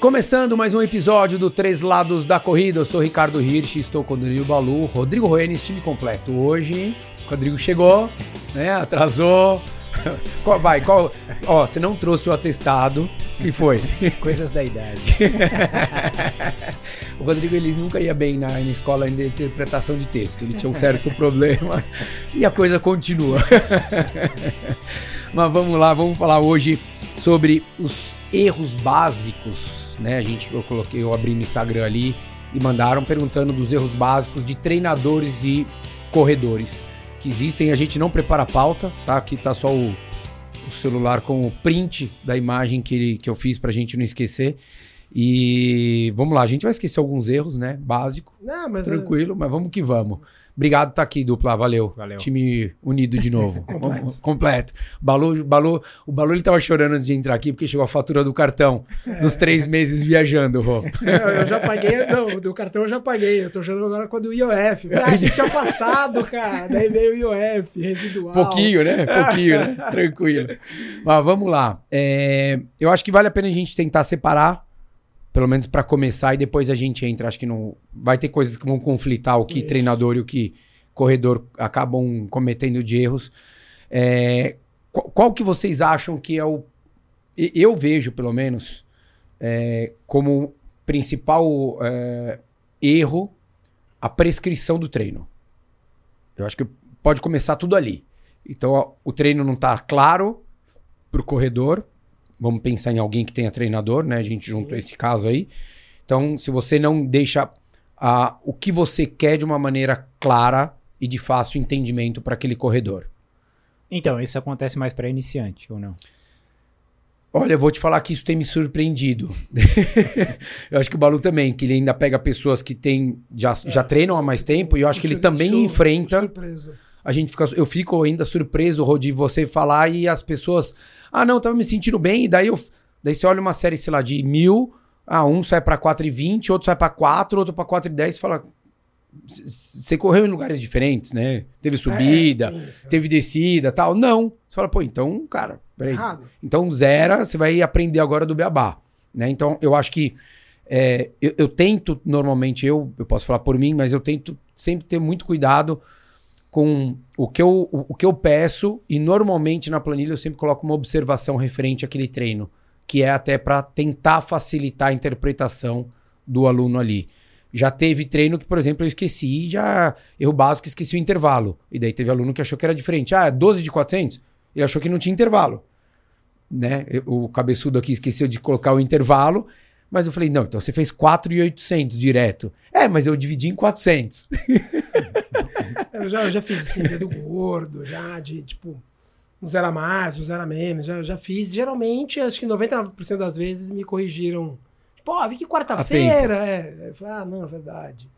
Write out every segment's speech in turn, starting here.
Começando mais um episódio do Três Lados da Corrida, eu sou Ricardo Hirsch, estou com o Danilo Balu, Rodrigo Roenes, time completo. Hoje, o Rodrigo chegou, né, atrasou. Qual, vai, qual... Ó, você não trouxe o atestado, o que foi? Coisas da idade. o Rodrigo, ele nunca ia bem na, na escola de interpretação de texto, ele tinha um certo problema e a coisa continua. Mas vamos lá, vamos falar hoje sobre os erros básicos, né? A gente eu coloquei, eu abri no Instagram ali e mandaram perguntando dos erros básicos de treinadores e corredores que existem. A gente não prepara a pauta, tá? Aqui tá só o, o celular com o print da imagem que, que eu fiz pra gente não esquecer. E vamos lá, a gente vai esquecer alguns erros, né? Básico. Não, mas tranquilo, mas vamos que vamos. Obrigado por estar aqui, dupla. Valeu. Valeu. Time unido de novo. Completo. Completo. Balu, Balu, o Balu ele tava chorando antes de entrar aqui porque chegou a fatura do cartão dos três meses viajando, Rô. Não, eu já paguei, não, do cartão eu já paguei. Eu tô chorando agora com a do IOF. Ah, a gente tinha passado, cara. Daí veio o IOF, residual. Pouquinho, né? Pouquinho, né? Tranquilo. Mas vamos lá. É, eu acho que vale a pena a gente tentar separar, pelo menos para começar, e depois a gente entra. Acho que não. Vai ter coisas que vão conflitar o que Isso. treinador e o que corredor acabam cometendo de erros. É, qual, qual que vocês acham que é o. Eu vejo, pelo menos, é, como principal é, erro a prescrição do treino. Eu acho que pode começar tudo ali. Então, ó, o treino não está claro para o corredor. Vamos pensar em alguém que tenha treinador, né? A gente juntou esse caso aí. Então, se você não deixa a, o que você quer de uma maneira clara e de fácil entendimento para aquele corredor. Então, isso acontece mais para iniciante ou não? Olha, eu vou te falar que isso tem me surpreendido. eu acho que o Balu também, que ele ainda pega pessoas que tem, já, já treinam há mais tempo, e eu acho que ele também sur- enfrenta. Surpreso. A gente fica, eu fico ainda surpreso, Rô, de você falar e as pessoas, ah, não, tava me sentindo bem, e daí eu, daí você olha uma série, sei lá, de mil, ah, um sai pra 4,20, outro sai pra 4, outro pra 4,10, e fala, "C- c- você correu em lugares diferentes, né? Teve subida, É, teve descida, tal. Não. Você fala, pô, então, cara, peraí. Errado. Então, zera, você vai aprender agora do beabá. Né? Então, eu acho que é, eu, eu tento, normalmente, eu, eu posso falar por mim, mas eu tento sempre ter muito cuidado com o que, eu, o, o que eu peço, e normalmente na planilha eu sempre coloco uma observação referente àquele treino, que é até para tentar facilitar a interpretação do aluno ali. Já teve treino que, por exemplo, eu esqueci, já erro básico, esqueci o intervalo. E daí teve aluno que achou que era diferente. Ah, 12 de 400? Ele achou que não tinha intervalo. Né? Eu- O cabeçudo aqui esqueceu de colocar o intervalo, mas eu falei, não, então você fez 4,800 direto. É, mas eu dividi em 400. Eu já, eu já fiz assim, dedo gordo, já de tipo, um zero a mais, um zero a menos, já, já fiz. Geralmente, acho que 99% das vezes me corrigiram. Tipo, ó, vi que quarta-feira. É. Eu falei, ah, não, é verdade.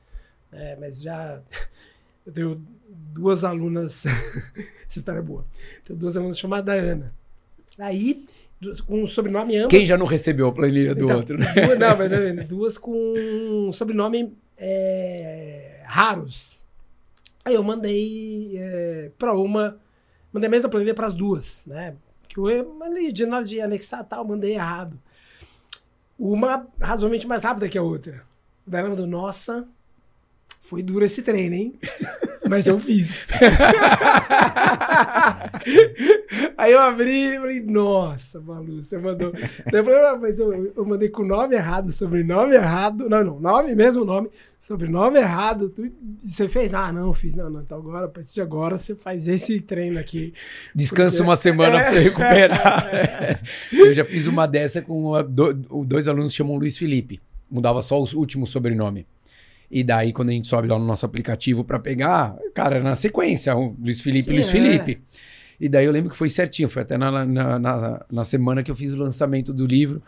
É, mas já. Eu tenho duas alunas. Essa história é boa. Tenho duas alunas chamadas Ana. Aí, com um sobrenome ambas. Quem já não recebeu a planilha do Então, outro, né? Duas, não, mas é, duas com sobrenome é, raros. Aí eu mandei é, para uma, mandei a mesma planilha para as duas, né? Que eu mandei de na hora de anexar tal, mandei errado. Uma razoavelmente mais rápida que a outra. Daí ela mandou, nossa, foi duro esse treino, hein? Mas eu fiz. Aí eu abri e falei, nossa, Malu, você mandou. Daí eu falei, ah, mas eu, eu mandei com nome errado, sobrenome errado. Não, não, nome, mesmo nome, sobrenome errado. Tu, você fez? Ah, não, fiz. Não, não. Então agora, a partir de agora, você faz esse treino aqui. Descansa Porque- uma semana É. pra você recuperar. eu já fiz uma dessa com uma- do- dois alunos que chamam Luiz Felipe. Mudava só o último sobrenome. E daí, quando a gente sobe lá no nosso aplicativo pra pegar, cara, era na sequência, o Luiz Felipe, Sim, Luiz é. Felipe. E daí eu lembro que foi certinho, foi até na, na, na, na semana que eu fiz o lançamento do livro.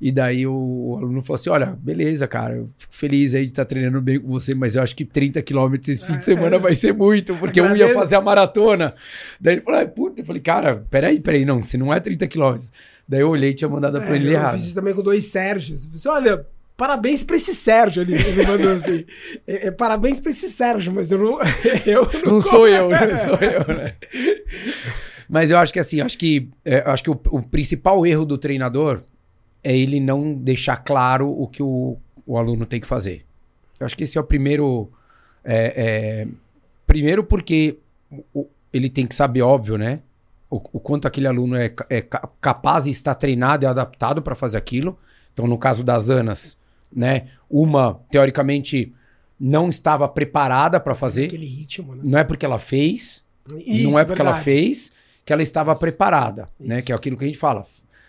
E daí o, aluno falou assim: Olha, beleza, cara, eu fico feliz aí de estar treinando bem com você, mas eu acho que 30 quilômetros esse fim de semana vai ser muito, porque um ia fazer a maratona. Daí ele falou: ah, puta, eu falei, cara, peraí, peraí, não, se não é 30 quilômetros. Daí eu olhei e tinha mandado É, planilha eu errada. fiz isso também com dois Sérgios. Eu falei assim, olha, parabéns pra esse Sérgio. Ele, ele mandou assim. É, é, parabéns pra esse Sérgio, mas eu não. Eu Não sou eu, não sou eu, né? Mas eu acho que assim, acho que, é, acho que o, o principal erro do treinador é ele não deixar claro o que o, o aluno tem que fazer. Eu acho que esse é o primeiro. é, é, primeiro, porque o- ele tem que saber, óbvio, né? O, o quanto aquele aluno é, é ca- capaz e está treinado e adaptado para fazer aquilo. Então, no caso das Anas, né? Uma, teoricamente, não estava preparada para fazer. Aquele ritmo, né? Não é porque ela fez, Isso, não é porque ela verdade. fez que ela estava Isso. preparada, né? Isso. Que é aquilo que a gente fala.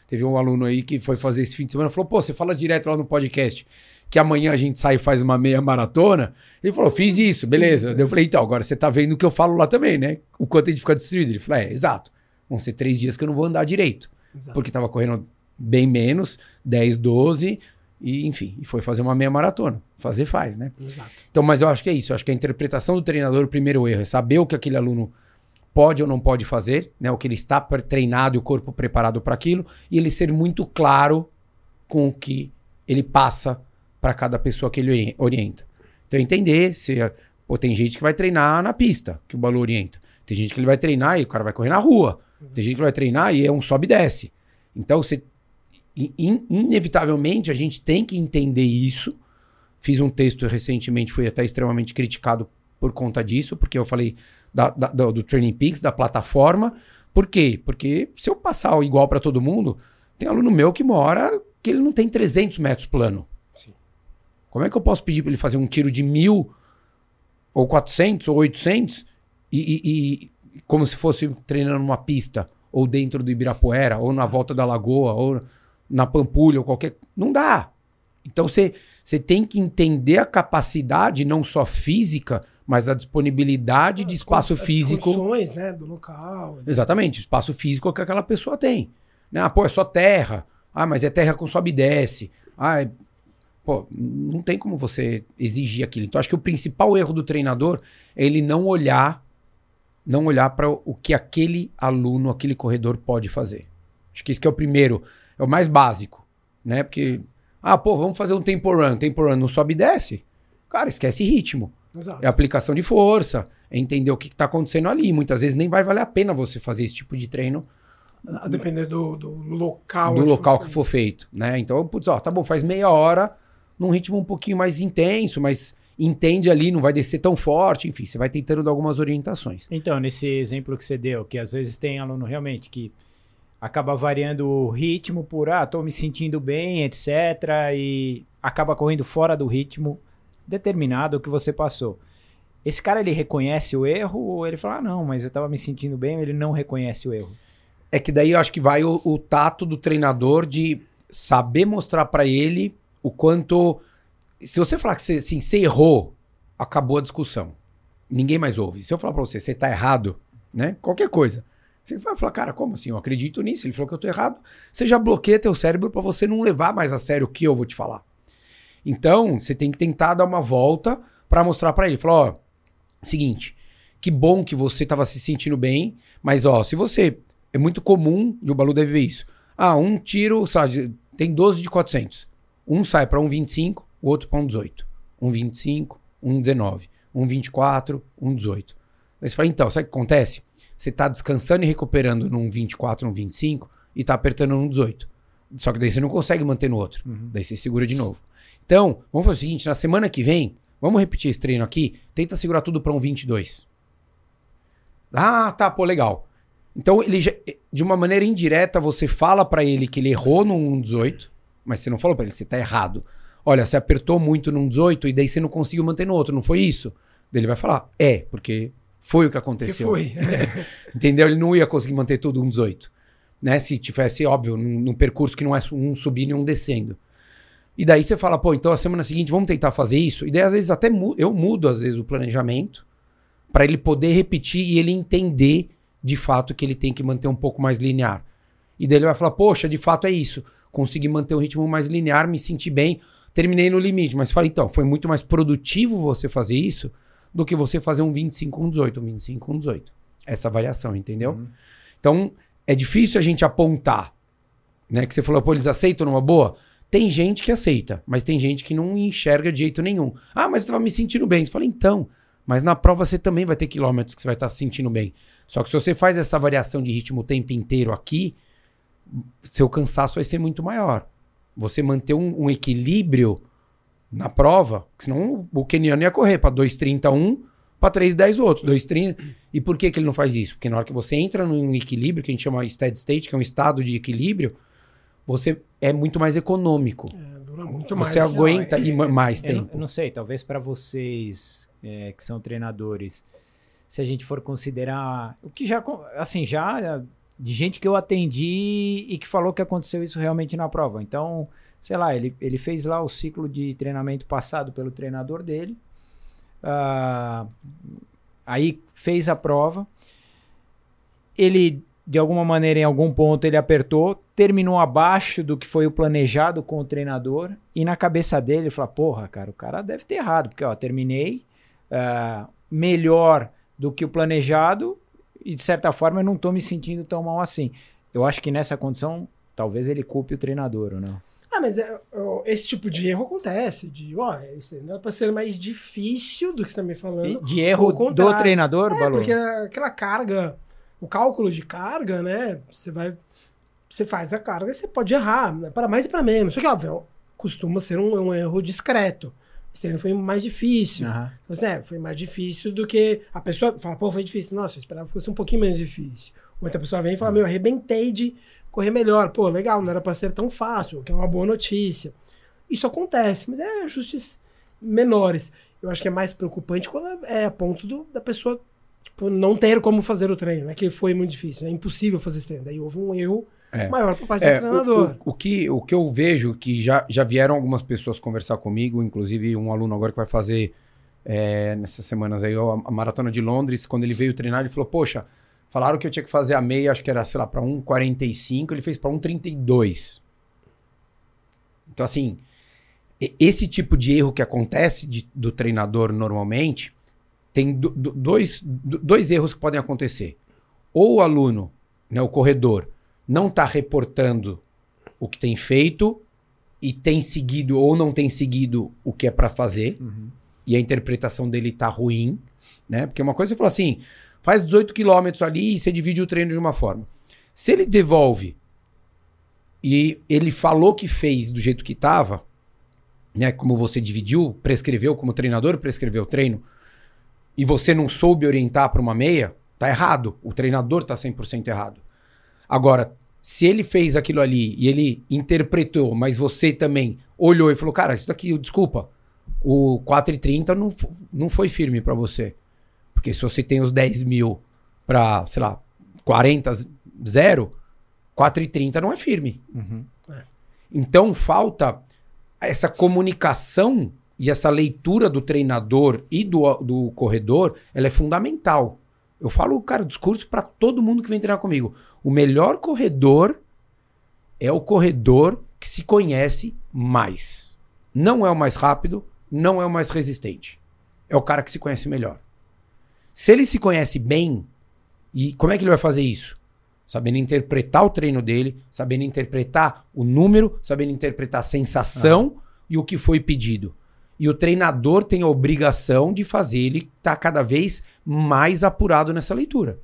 Teve um aluno aí que foi fazer esse fim de semana, falou: "Pô, você fala direto lá no podcast que amanhã a gente sai e faz uma meia maratona". Ele falou: "Fiz isso, beleza". isso, Daí Eu falei: "Então, agora você tá vendo o que eu falo lá também, né? O quanto a gente fica destruído". Ele falou: "É, exato. Vão ser três dias que eu não vou andar direito, Exato. porque tava correndo bem menos, 10, 12 e enfim, e foi fazer uma meia maratona. Fazer faz, né? Exato. Então, mas eu acho que é isso. Eu acho que a interpretação do treinador, o primeiro erro é saber o que aquele aluno pode ou não pode fazer, né? O que ele está treinado e o corpo preparado para aquilo, e ele ser muito claro com o que ele passa para cada pessoa que ele ori- orienta. Então, entender se pô, tem gente que vai treinar na pista, que o Balu orienta. Tem gente que ele vai treinar e o cara vai correr na rua. Tem gente que vai treinar e é um sobe e desce. Então, você in- in- inevitavelmente a gente tem que entender isso. Fiz um texto recentemente, fui até extremamente criticado por conta disso, porque eu falei da- da- do, do Training Peaks, da plataforma. Por quê? Porque se eu passar o igual para todo mundo, tem aluno meu que mora que ele não tem 300 metros plano. Sim. Como é que eu posso pedir para ele fazer um tiro de mil, ou 400, ou 800, e, e- e como se fosse treinando numa pista, ou dentro do Ibirapuera, ou na volta da Lagoa, ou na Pampulha, ou qualquer. Não dá. Então você você tem que entender a capacidade, não só física, mas a disponibilidade de espaço con- as físico. condições, né, do local. Exatamente, espaço físico que aquela pessoa tem. Né? Ah, pô, é só terra. Ah, mas é terra com sobe e desce. Ah, é... pô, não tem como você exigir aquilo. Então, acho que o principal erro do treinador é ele não olhar, não olhar para o que aquele aluno, aquele corredor pode fazer. Acho que esse que é o primeiro, é o mais básico, né? Porque, ah, pô, vamos fazer um tempo run. Tempo run não sobe e desce. Cara, esquece ritmo. Exato. É aplicação de força, é entender o que está acontecendo ali. Muitas vezes nem vai valer a pena você fazer esse tipo de treino A depender do, do local. do local que for feito, né? Então, putz, ó, tá bom, faz meia hora num ritmo um pouquinho mais intenso, mas entende ali, não vai descer tão forte, enfim, você vai tentando dar algumas orientações. Então, nesse exemplo que você deu, que às vezes tem aluno realmente que acaba variando o ritmo por, ah, tô me sentindo bem, etc. E acaba correndo fora do ritmo determinado que você passou. Esse cara, ele reconhece o erro ou ele fala, ah, não, mas eu tava me sentindo bem, ele não reconhece o erro? É que daí eu acho que vai o, o tato do treinador de saber mostrar pra ele o quanto. Se você falar que você, assim, você errou, acabou a discussão. Ninguém mais ouve. Se eu falar pra você, você tá errado, né? Qualquer coisa. Você vai falar, cara, como assim? Eu acredito nisso. Ele falou que eu tô errado. Você já bloqueia teu cérebro pra você não levar mais a sério o que eu vou te falar. Então, você tem que tentar dar uma volta pra mostrar pra ele. Falar, ó, seguinte, que bom que você tava se sentindo bem, mas ó, se você é muito comum, e o Balu deve ver isso. Ah, um tiro, sabe, tem 12 de 400. Um sai para 1,25, o outro para 1,18. 1,25, 1,19. 1,24, 1,18. Aí você fala, então, sabe o que acontece? Você tá descansando e recuperando num 24, num 25 e tá apertando num 18. Só que daí você não consegue manter no outro. Daí você segura de novo. Então, vamos fazer o seguinte, na semana que vem, vamos repetir esse treino aqui, tenta segurar tudo para um 22. Ah, tá, pô, legal. Então, ele já- de uma maneira indireta, você fala pra ele que ele errou num 18, mas você não falou pra ele, você tá errado. Olha, você apertou muito num 18 e daí você não conseguiu manter no outro, não foi isso? Daí ele vai falar, é, porque foi o que Que aconteceu. foi. Entendeu? Ele não ia conseguir manter tudo um 18. Né? Se tivesse, óbvio, num, num percurso que não é um subindo e um descendo. E daí você fala, pô, então a semana seguinte vamos tentar fazer isso. E daí às vezes até mu- eu mudo às vezes o planejamento para ele poder repetir e ele entender de fato que ele tem que manter um pouco mais linear. E daí ele vai falar, poxa, de fato é isso. Consegui manter um ritmo mais linear, me senti bem, terminei no limite. Mas fala, então, foi muito mais produtivo você fazer isso do que você fazer um 25, um 18, um 25, um 18. Essa variação, entendeu? Então, é difícil a gente apontar, né? Que você falou, pô, eles aceitam numa boa? Tem gente que aceita, mas tem gente que não enxerga de jeito nenhum. Ah, mas eu tava me sentindo bem. Você fala, então, mas na prova você também vai ter quilômetros que você vai estar se sentindo bem. Só que se você faz essa variação de ritmo o tempo inteiro aqui, seu cansaço vai ser muito maior. você manter um, um equilíbrio na prova, senão o keniano ia correr para 2,31 para 3,10 o outro, 2,30. E por que, que ele não faz isso? Porque na hora que você entra num equilíbrio, que a gente chama steady state, que é um estado de equilíbrio, você é muito mais econômico. É, dura muito você mais. aguenta Não, ir ma- mais Eu não, tempo. eu não sei, talvez para vocês é, que são treinadores, se a gente for considerar o que já, assim, já de gente que eu atendi e que falou que aconteceu isso realmente na prova. Então, sei lá, ele, ele fez lá o ciclo de treinamento passado pelo treinador dele, ah, aí fez a prova, ele de alguma maneira, em algum ponto, ele apertou, terminou abaixo do que foi o planejado com o treinador, e na cabeça dele, ele falou: Porra, cara, o cara deve ter errado, porque ó, terminei ah, melhor do que o planejado, e de certa forma eu não tô me sentindo tão mal assim. Eu acho que nessa condição, talvez ele culpe o treinador, ou não? Ah, mas é, ó, esse tipo de erro acontece. De, ó, isso é pra ser mais difícil do que você tá me falando. De erro do treinador, É, Balu? porque aquela carga, o cálculo de carga, né? Você vai. Você faz a carga e você pode errar, né, para mais e para menos. Só que, óbvio, costuma ser um, um erro discreto. Esse treino foi mais difícil. Aham. Você, é, foi mais difícil do que. A pessoa fala, pô, foi difícil. Nossa, eu esperava que fosse um pouquinho menos difícil. Outra pessoa vem e fala, meu, arrebentei de correr melhor. Pô, legal, não era pra ser tão fácil, que é uma boa notícia. Isso acontece, mas é ajustes menores. Eu acho que é mais preocupante quando é a ponto do- da pessoa tipo, não ter como fazer o treino, né? Que foi muito difícil, é impossível fazer esse treino. Daí houve um erro É. maior por parte É, do treinador. O, o- o que, o que eu vejo, que já, já vieram algumas pessoas conversar comigo, inclusive um aluno agora que vai fazer é, nessas semanas aí a, a Maratona de Londres, quando ele veio treinar, ele falou, poxa, falaram que eu tinha que fazer a meia, acho que era, sei lá, para 1,45, ele fez para 1,32. Então, assim, esse tipo de erro que acontece de- do treinador normalmente, tem do- do- dois, do- dois erros que podem acontecer. Ou o aluno, né, o corredor, não está reportando o que tem feito e tem seguido ou não tem seguido o que é para fazer Uhum. e a interpretação dele tá ruim, né? Porque uma coisa é você fala assim, faz 18 quilômetros ali e você divide o treino de uma forma. Se ele devolve e ele falou que fez do jeito que tava, né? Como você dividiu, prescreveu, como treinador prescreveu o treino, e você não soube orientar para uma meia, tá errado. O treinador tá 100% errado. Agora, se ele fez aquilo ali e ele interpretou, mas você também olhou e falou, cara, isso daqui, desculpa, o 4,30 não, não foi firme para você. Porque se você tem os 10 mil para, sei lá, 40, zero, 4,30 não é firme. Uhum. Então falta essa comunicação e essa leitura do treinador e do, do corredor, ela é fundamental. Eu falo, cara, discurso para todo mundo que vem treinar comigo. O melhor corredor é o corredor que se conhece mais. Não é o mais rápido, não é o mais resistente. É o cara que se conhece melhor. Se ele se conhece bem, e como é que ele vai fazer isso? Sabendo interpretar o treino dele, sabendo interpretar o número, sabendo interpretar a sensação e o que foi pedido. E o treinador tem a obrigação de fazer ele estar cada vez mais apurado nessa leitura.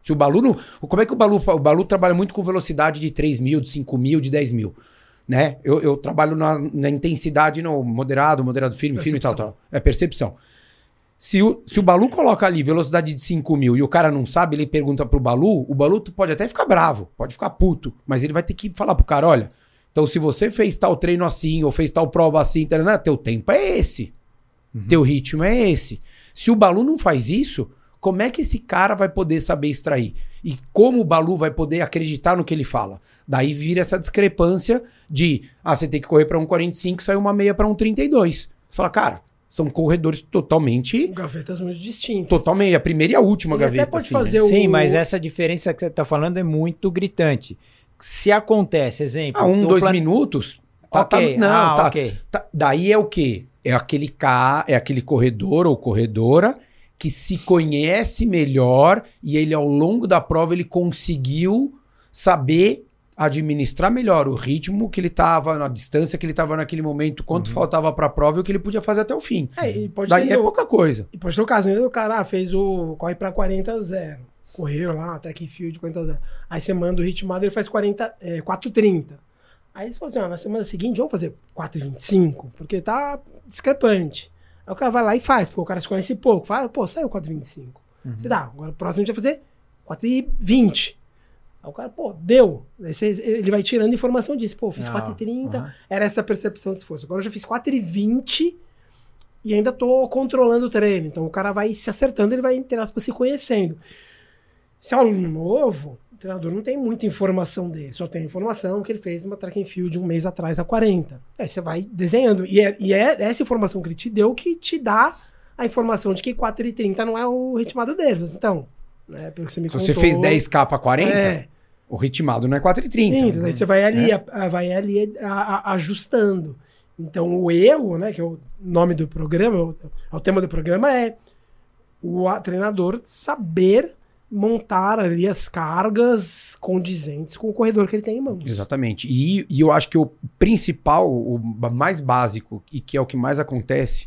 Se o Balu não. Como é que o Balu. O Balu trabalha muito com velocidade de 3 mil, de 5 mil, de 10 mil. Né? Eu, eu trabalho na, na intensidade no moderado, moderado firme, firme e tal, Percepção. tal. É percepção. Se o, se o Balu coloca ali velocidade de 5 mil e o cara não sabe, ele pergunta pro Balu, o Balu pode até ficar bravo, pode ficar puto, mas ele vai ter que falar pro cara, olha, então se você fez tal treino assim, ou fez tal prova assim, tarana, teu tempo é esse. Teu ritmo é esse. Se o Balu não faz isso, como é que esse cara vai poder saber extrair? E como o Balu vai poder acreditar no que ele fala? Daí vira essa discrepância de, ah, você tem que correr para um 45, saiu uma meia para um 32. Você fala, cara, são corredores totalmente, Gavetas muito distintas. totalmente, a primeira e a última Ele gaveta. até pode assim, né? fazer o. Sim, mas essa diferença que você está falando é muito gritante. Se acontece, exemplo. Ah, um, o dois plan- minutos. Tá, tá- Ok, não, ah, tá, ok. Tá, daí é o quê? É aquele ca... é aquele corredor ou corredora que se conhece melhor e ele ao longo da prova ele conseguiu saber administrar melhor o ritmo que ele estava, a distância que ele estava naquele momento, quanto faltava para a prova e o que ele podia fazer até o fim. É, e pode Daí é o- pouca coisa. E pode ter o caso, né? O cara ah, fez o. corre pra 40 a 0. Correu lá, track field 40 a 0. Aí você manda o ritmado, ele faz 40, é, 4,30. Aí você fala assim, ó, na semana seguinte vamos fazer 4,25, porque tá discrepante. Aí o cara vai lá e faz, porque o cara se conhece pouco. Fala, pô, saiu 4,25. Você dá, agora o próximo a gente vai fazer 4,20. Aí o cara, pô, deu. Ele vai tirando informação disso. Pô, fiz Ah, 4,30, aham. era essa a percepção de esforço. Agora eu já fiz 4,20 e ainda tô controlando o treino. Então o cara vai se acertando, ele vai, entre aspas, se conhecendo. Se é um aluno novo, o treinador não tem muita informação dele, só tem informação que ele fez uma track and field um mês atrás a 40. Aí você vai desenhando. E é, e é essa informação que ele te deu que te dá a informação de que 4,30 não é o ritmado dele. Então, né, pelo que você me Se contou... você fez 10k pra 40, É, o ritmado não é 4,30. Sim, daí você vai ali, É. a- vai ali a- a- ajustando. Então, o erro, né, que é o nome do programa, o, o tema do programa é o treinador saber montar ali as cargas condizentes com o corredor que ele tem em mãos. Exatamente. E, e eu acho que o principal, o mais básico, e que é o que mais acontece,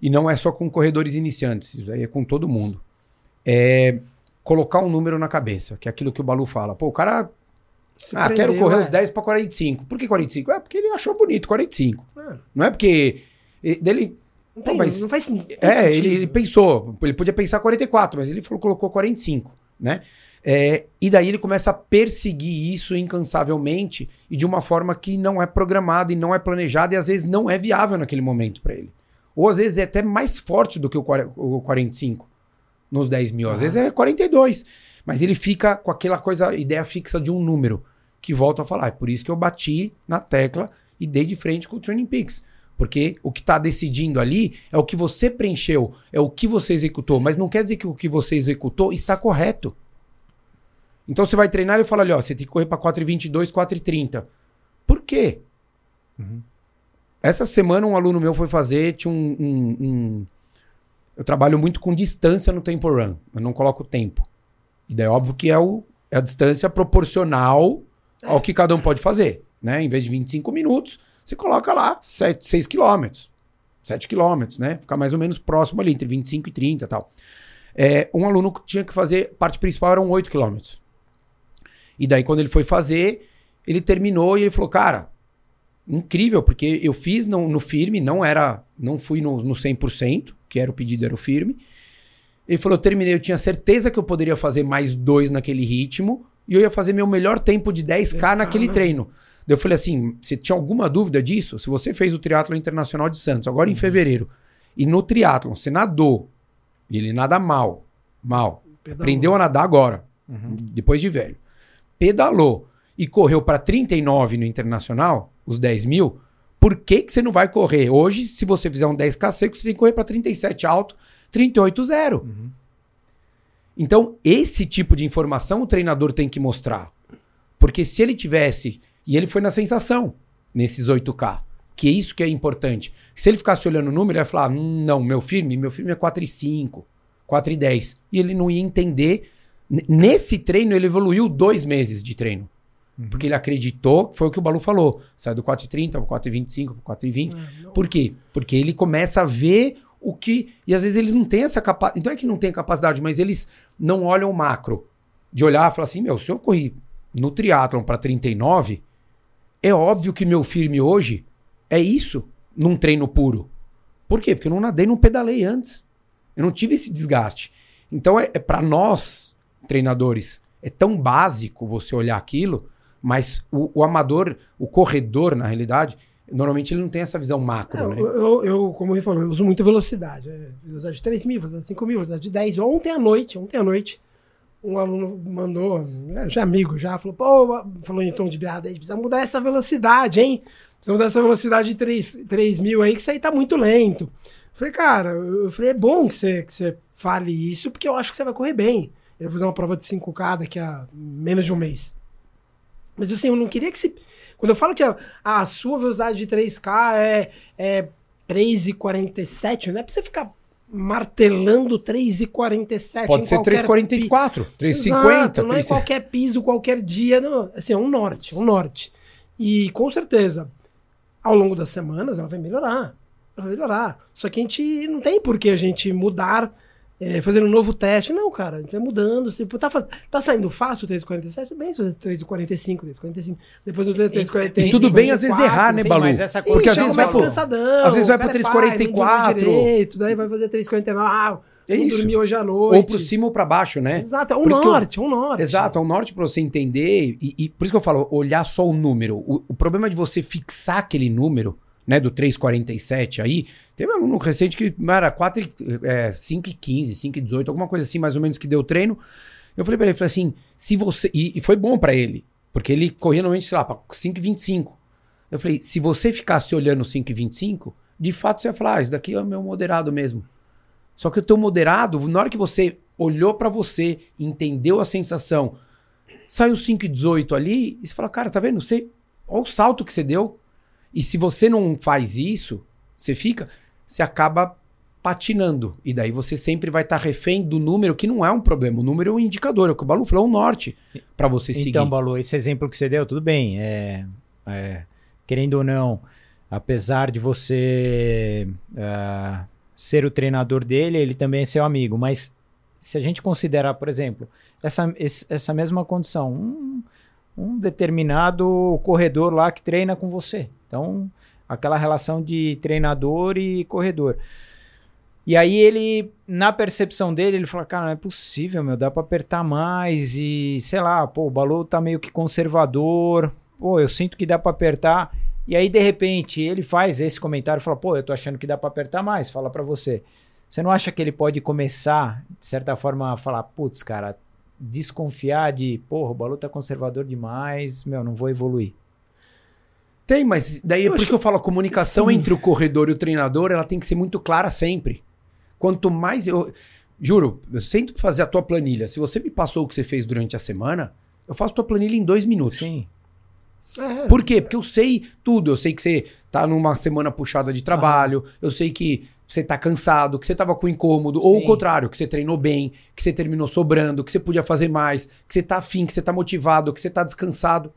e não é só com corredores iniciantes, isso aí é com todo mundo, é colocar um número na cabeça, que é aquilo que o Balu fala. Pô, o cara, Se ah, prendeu, quero correr é. os 10 para 45. Por que 45? É porque ele achou bonito 45. Ah, Não é porque dele não, tem, mas- não faz, sen- não faz É, sentido. ele, ele pensou, ele podia pensar 44, mas ele falou, colocou 45, né? É, e daí ele começa a perseguir isso incansavelmente e de uma forma que não é programada e não é planejada e às vezes não é viável naquele momento para ele. Ou às vezes é até mais forte do que o 45 nos 10 mil, às Ah. vezes é 42. Mas ele fica com aquela coisa, ideia fixa de um número, que volta a falar. É por isso que eu bati na tecla e dei de frente com o Training Peaks. Porque o que está decidindo ali é o que você preencheu, é o que você executou, mas não quer dizer que o que você executou está correto. Então você vai treinar e fala ali, ó, você tem que correr para 4,22, 4,30. Por quê? Uhum. Essa semana um aluno meu foi fazer, tinha um, um- um- Eu trabalho muito com distância no tempo run, eu não coloco tempo. E daí é óbvio que é, o, é a distância proporcional ao que cada um pode fazer. Né? Em vez de 25 minutos, você coloca lá 7, 6 quilômetros. 7 quilômetros, né? Ficar mais ou menos próximo ali, entre 25 e 30 e tal. É, um aluno tinha que fazer, parte principal eram 8 quilômetros. E daí, quando ele foi fazer, ele terminou e ele falou, cara, incrível, porque eu fiz no, no firme, não era, não fui no, no 100%, que era o pedido, era o firme. Ele falou, eu terminei, eu tinha certeza que eu poderia fazer mais dois naquele ritmo e eu ia fazer meu melhor tempo de 10K, 10K, naquele né? treino. Daí eu falei assim, você tinha alguma dúvida disso? Se você fez o triatlo internacional de Santos, agora em fevereiro, e no triatlo você nadou, e ele nada mal, mal, Pedalou. aprendeu a nadar agora, Uhum. depois de velho, pedalou e correu para 39 no internacional, os 10 mil, por que, que você não vai correr? Hoje, se você fizer um 10k seco, você tem que correr para 37 alto, 38 zero. Uhum. Então, esse tipo de informação o treinador tem que mostrar. Porque se ele tivesse, e ele foi na sensação nesses 8K, que é isso que é importante. Se ele ficasse olhando o número, ele ia falar: "Hum, não, meu firme, meu firme é 4,5, 4,10. E ele não ia entender. Nesse treino, ele evoluiu dois meses de treino. Uhum. Porque ele acreditou, foi o que o Balu falou. Sai do 4,30 para 4,25, para 4,20. É, não- Por quê? Porque ele começa a ver o que. E às vezes eles não têm essa capacidade. Então é que não tem capacidade, mas eles não olham o macro. De olhar e falar assim: meu, se eu corri no triatlon para 39, é óbvio que meu firme hoje é isso, num treino puro. Por quê? Porque eu não nadei, não pedalei antes. Eu não tive esse desgaste. Então é, é para nós, treinadores, é tão básico você olhar aquilo, mas o, o amador, o corredor, na realidade, normalmente ele não tem essa visão macro, É, né? eu, eu, eu, como ele falou, eu uso muito velocidade. É, velocidade de 3 mil, velocidade de 5 mil, velocidade de 10. Ontem à noite, ontem à noite, um aluno mandou, é, já amigo, já falou, pô, falou em tom de piada aí, precisa mudar essa velocidade, hein? Precisa mudar essa velocidade de 3, 3 mil aí, que isso aí tá muito lento. Eu falei, cara, eu eu falei, é bom que você, que você fale isso, porque eu acho que você vai correr bem. Eu vou fazer uma prova de 5K daqui a menos de um mês. Mas assim, eu não queria que se. Quando eu falo que a, a sua velocidade de 3K é, é 3,47, não é pra você ficar martelando 3,47. Pode ser qualquer 3,44, pi- 3,50, Exato, não é 3,50. qualquer piso, qualquer dia. Não. Assim, é um norte, um norte. E com certeza, ao longo das semanas, ela vai melhorar. Ela vai melhorar. Só que a gente não tem por que a gente mudar é, fazendo um novo teste. Não, cara, a gente vai mudando. Tipo, tá, tá saindo fácil o 3,47? Tudo bem, se fazer 3,45, 3,45. Depois do 3,45. E tudo bem, às vezes, errar, né, Sim, Balu? mas essa Sim, Porque às vezes vai pro- cansadão. às vezes vai pro é pai, não dormiu 3,44. direito, daí vai fazer 3,49. Ah, É isso. dormi hoje à noite. Ou pro cima ou pra baixo, né? Exato, é um Por eu- norte, é um norte. Exato, é um norte pra você entender. E, e por isso que eu falo, olhar só o número. O, o problema de você fixar aquele número, né, do 347 aí. Teve um aluno recente que era 4, e- é, 5 e 15, 5 e 18, alguma coisa assim, mais ou menos, que deu treino. Eu falei pra ele, falei assim, se você. E, e foi bom pra ele, porque ele corria normalmente, sei lá, pra 5 e 25. Eu falei, se você ficasse olhando 5 e 25, de fato você ia falar, ah, esse daqui é o meu moderado mesmo. Só que o teu moderado, na hora que você olhou pra você, entendeu a sensação, saiu 5 e 18 ali, e você fala, cara, tá vendo? Você, olha o salto que você deu. E se você não faz isso, você fica, você acaba patinando. E daí você sempre vai estar refém do número, que não é um problema. O número é um indicador, é o que o Balu falou, é um norte pra você seguir. Então, Balu, esse exemplo que você deu, tudo bem. É, é, querendo ou não, apesar de você ah, ser o treinador dele, ele também é seu amigo. Mas se a gente considerar, por exemplo, essa, essa mesma condição, um, um determinado corredor lá que treina com você. Então, aquela relação de treinador e corredor. E aí ele, na percepção dele, ele fala, cara, não é possível, meu, dá pra apertar mais e, sei lá, pô, o Balu tá meio que conservador, pô, eu sinto que dá pra apertar. E aí, de repente, ele faz esse comentário, fala, pô, eu tô achando que dá pra apertar mais, fala pra você. Você não acha que ele pode começar, de certa forma, a falar, putz, cara, desconfiar de, porra, o Balu tá conservador demais, meu, não vou evoluir. Tem, mas daí é por isso que eu falo, a comunicação Sim. entre o corredor e o treinador, ela tem que ser muito clara sempre. Quanto mais eu. Juro, eu sempre fazer a tua planilha. Se você me passou o que você fez durante a semana, eu faço tua planilha em dois minutos. Sim. É, Por quê? Porque eu sei tudo. Eu sei que você tá numa semana puxada de trabalho, eu sei que você tá cansado, que você tava com incômodo, ou o Sim. contrário, que você treinou bem, que você terminou sobrando, que você podia fazer mais, que você tá afim, que você tá motivado, que você tá descansado.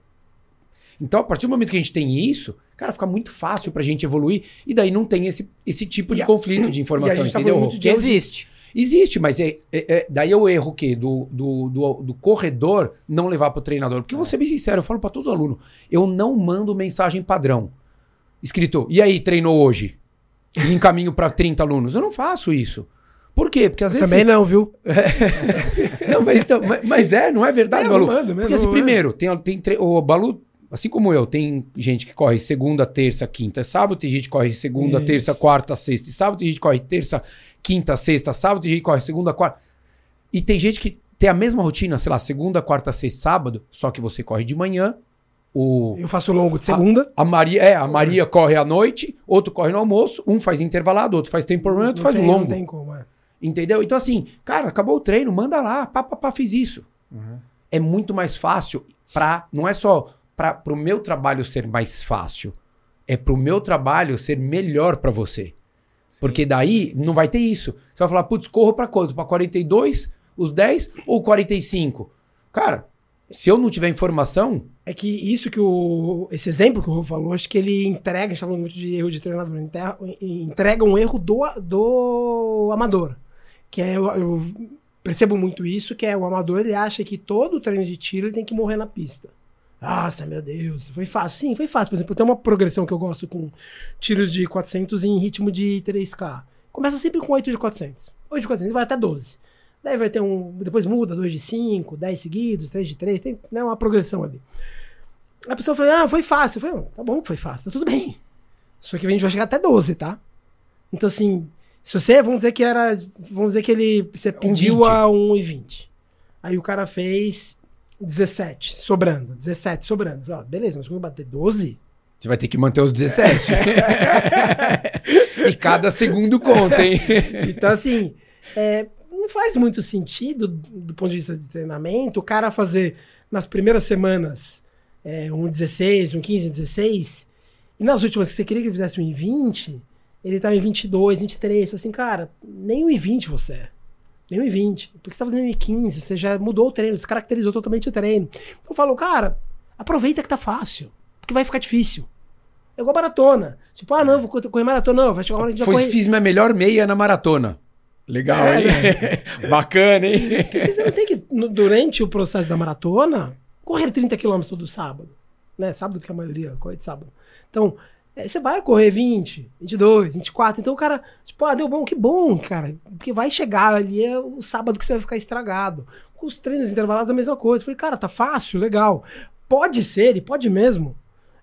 Então, a partir do momento que a gente tem isso, cara, fica muito fácil pra gente evoluir e daí não tem esse, esse tipo de E a- conflito de e a informação, gente tá entendeu? muito Que existe. Existe, mas é, é- é- daí é o erro o quê? Do, do, do, do corredor não levar pro treinador. Porque eu vou ser bem sincero, eu falo pra todo aluno, eu não mando mensagem padrão. Escrito, e aí, treinou hoje? E encaminho pra 30 alunos. Eu não faço isso. Por quê? Porque às vezes. Também não, viu? Não, mas, então, mas- mas é, não é verdade, É, eu Balu? mando mesmo, Porque assim, eu primeiro, tem, tem tre- o Balu, assim como eu, tem gente que corre segunda, terça, quinta, sábado, tem gente que corre segunda, Isso. terça, quarta, sexta e sábado, tem gente que corre terça, quinta, sexta, sábado, tem gente que corre segunda, quarta. E tem gente que tem a mesma rotina, sei lá, segunda, quarta, sexta, sábado, só que você corre de manhã, o Eu faço longo de segunda. a Maria, é, a Maria corre à noite, outro corre no almoço, um faz intervalado, outro faz tempo outro Não faz tem- longo. Não tem como, é. Entendeu? Então, assim, cara, acabou o treino, manda lá, pá, pá, pá, fiz isso. É muito mais fácil pra. Não é só para pro meu trabalho ser mais fácil, é pro meu trabalho ser melhor pra você. Porque daí não vai ter isso. Você vai falar, putz, corro pra quanto? Pra 42, os 10 ou 45? Cara, se eu não tiver informação, É que isso que o. Esse exemplo que o Rô falou, acho que ele entrega, a gente tá falando muito de erro de treinador, entrega um erro do, do amador. Que é. Eu, eu percebo muito isso, que é o amador, ele acha que todo treino de tiro ele tem que morrer na pista. Nossa, meu Deus, foi fácil. Sim, foi fácil. Por exemplo, tem uma progressão que eu gosto com tiros de 400 em ritmo de 3K. Começa sempre com 8 de 400. 8 de 400 vai até 12. Daí vai ter um. Depois muda, 2 de 5, 10 seguidos, 3 de 3. Tem né, uma progressão ali. A pessoa fala, ah, foi fácil. Eu falei, "Ah, tá bom que foi fácil, tá tudo bem. Só que a gente vai chegar até 12, tá? Então, assim, se você, vamos dizer que era. Vamos dizer que ele. Você pediu 20. a 1,20. Aí o cara fez 17, sobrando. 17, sobrando. Falei, "Ah, beleza, mas quando eu bater 12, você vai ter que manter os 17. e cada segundo conta, hein? Então, assim, é, não faz muito sentido, do ponto de vista de treinamento, o cara fazer nas primeiras semanas é, um 16, um 15, 16, e nas últimas que você queria que ele fizesse um em 20, ele tá em 22, 23, assim, cara, nem um em 20 você é. Nem um em 20. Porque você tá fazendo um em 15, você já mudou o treino, descaracterizou totalmente o treino. Então eu falo, cara, aproveita que tá fácil, porque vai ficar difícil. É igual maratona. Tipo, ah, não, vou correr maratona, não, vai chegar uma hora que vai Foi, correr. fiz minha melhor meia na maratona. Legal, hein? Bacana, hein? Porque você não tem que, durante o processo da maratona, correr 30 km todo sábado. Né? Sábado, porque a maioria corre de sábado. Então, é, você vai correr 20, 22, 24. Então o cara, tipo, ah, deu bom, que bom, cara. Porque vai chegar ali é o sábado que você vai ficar estragado. Com os treinos intervalados, a mesma coisa. Falei, cara, tá fácil, legal. Pode ser, e pode mesmo,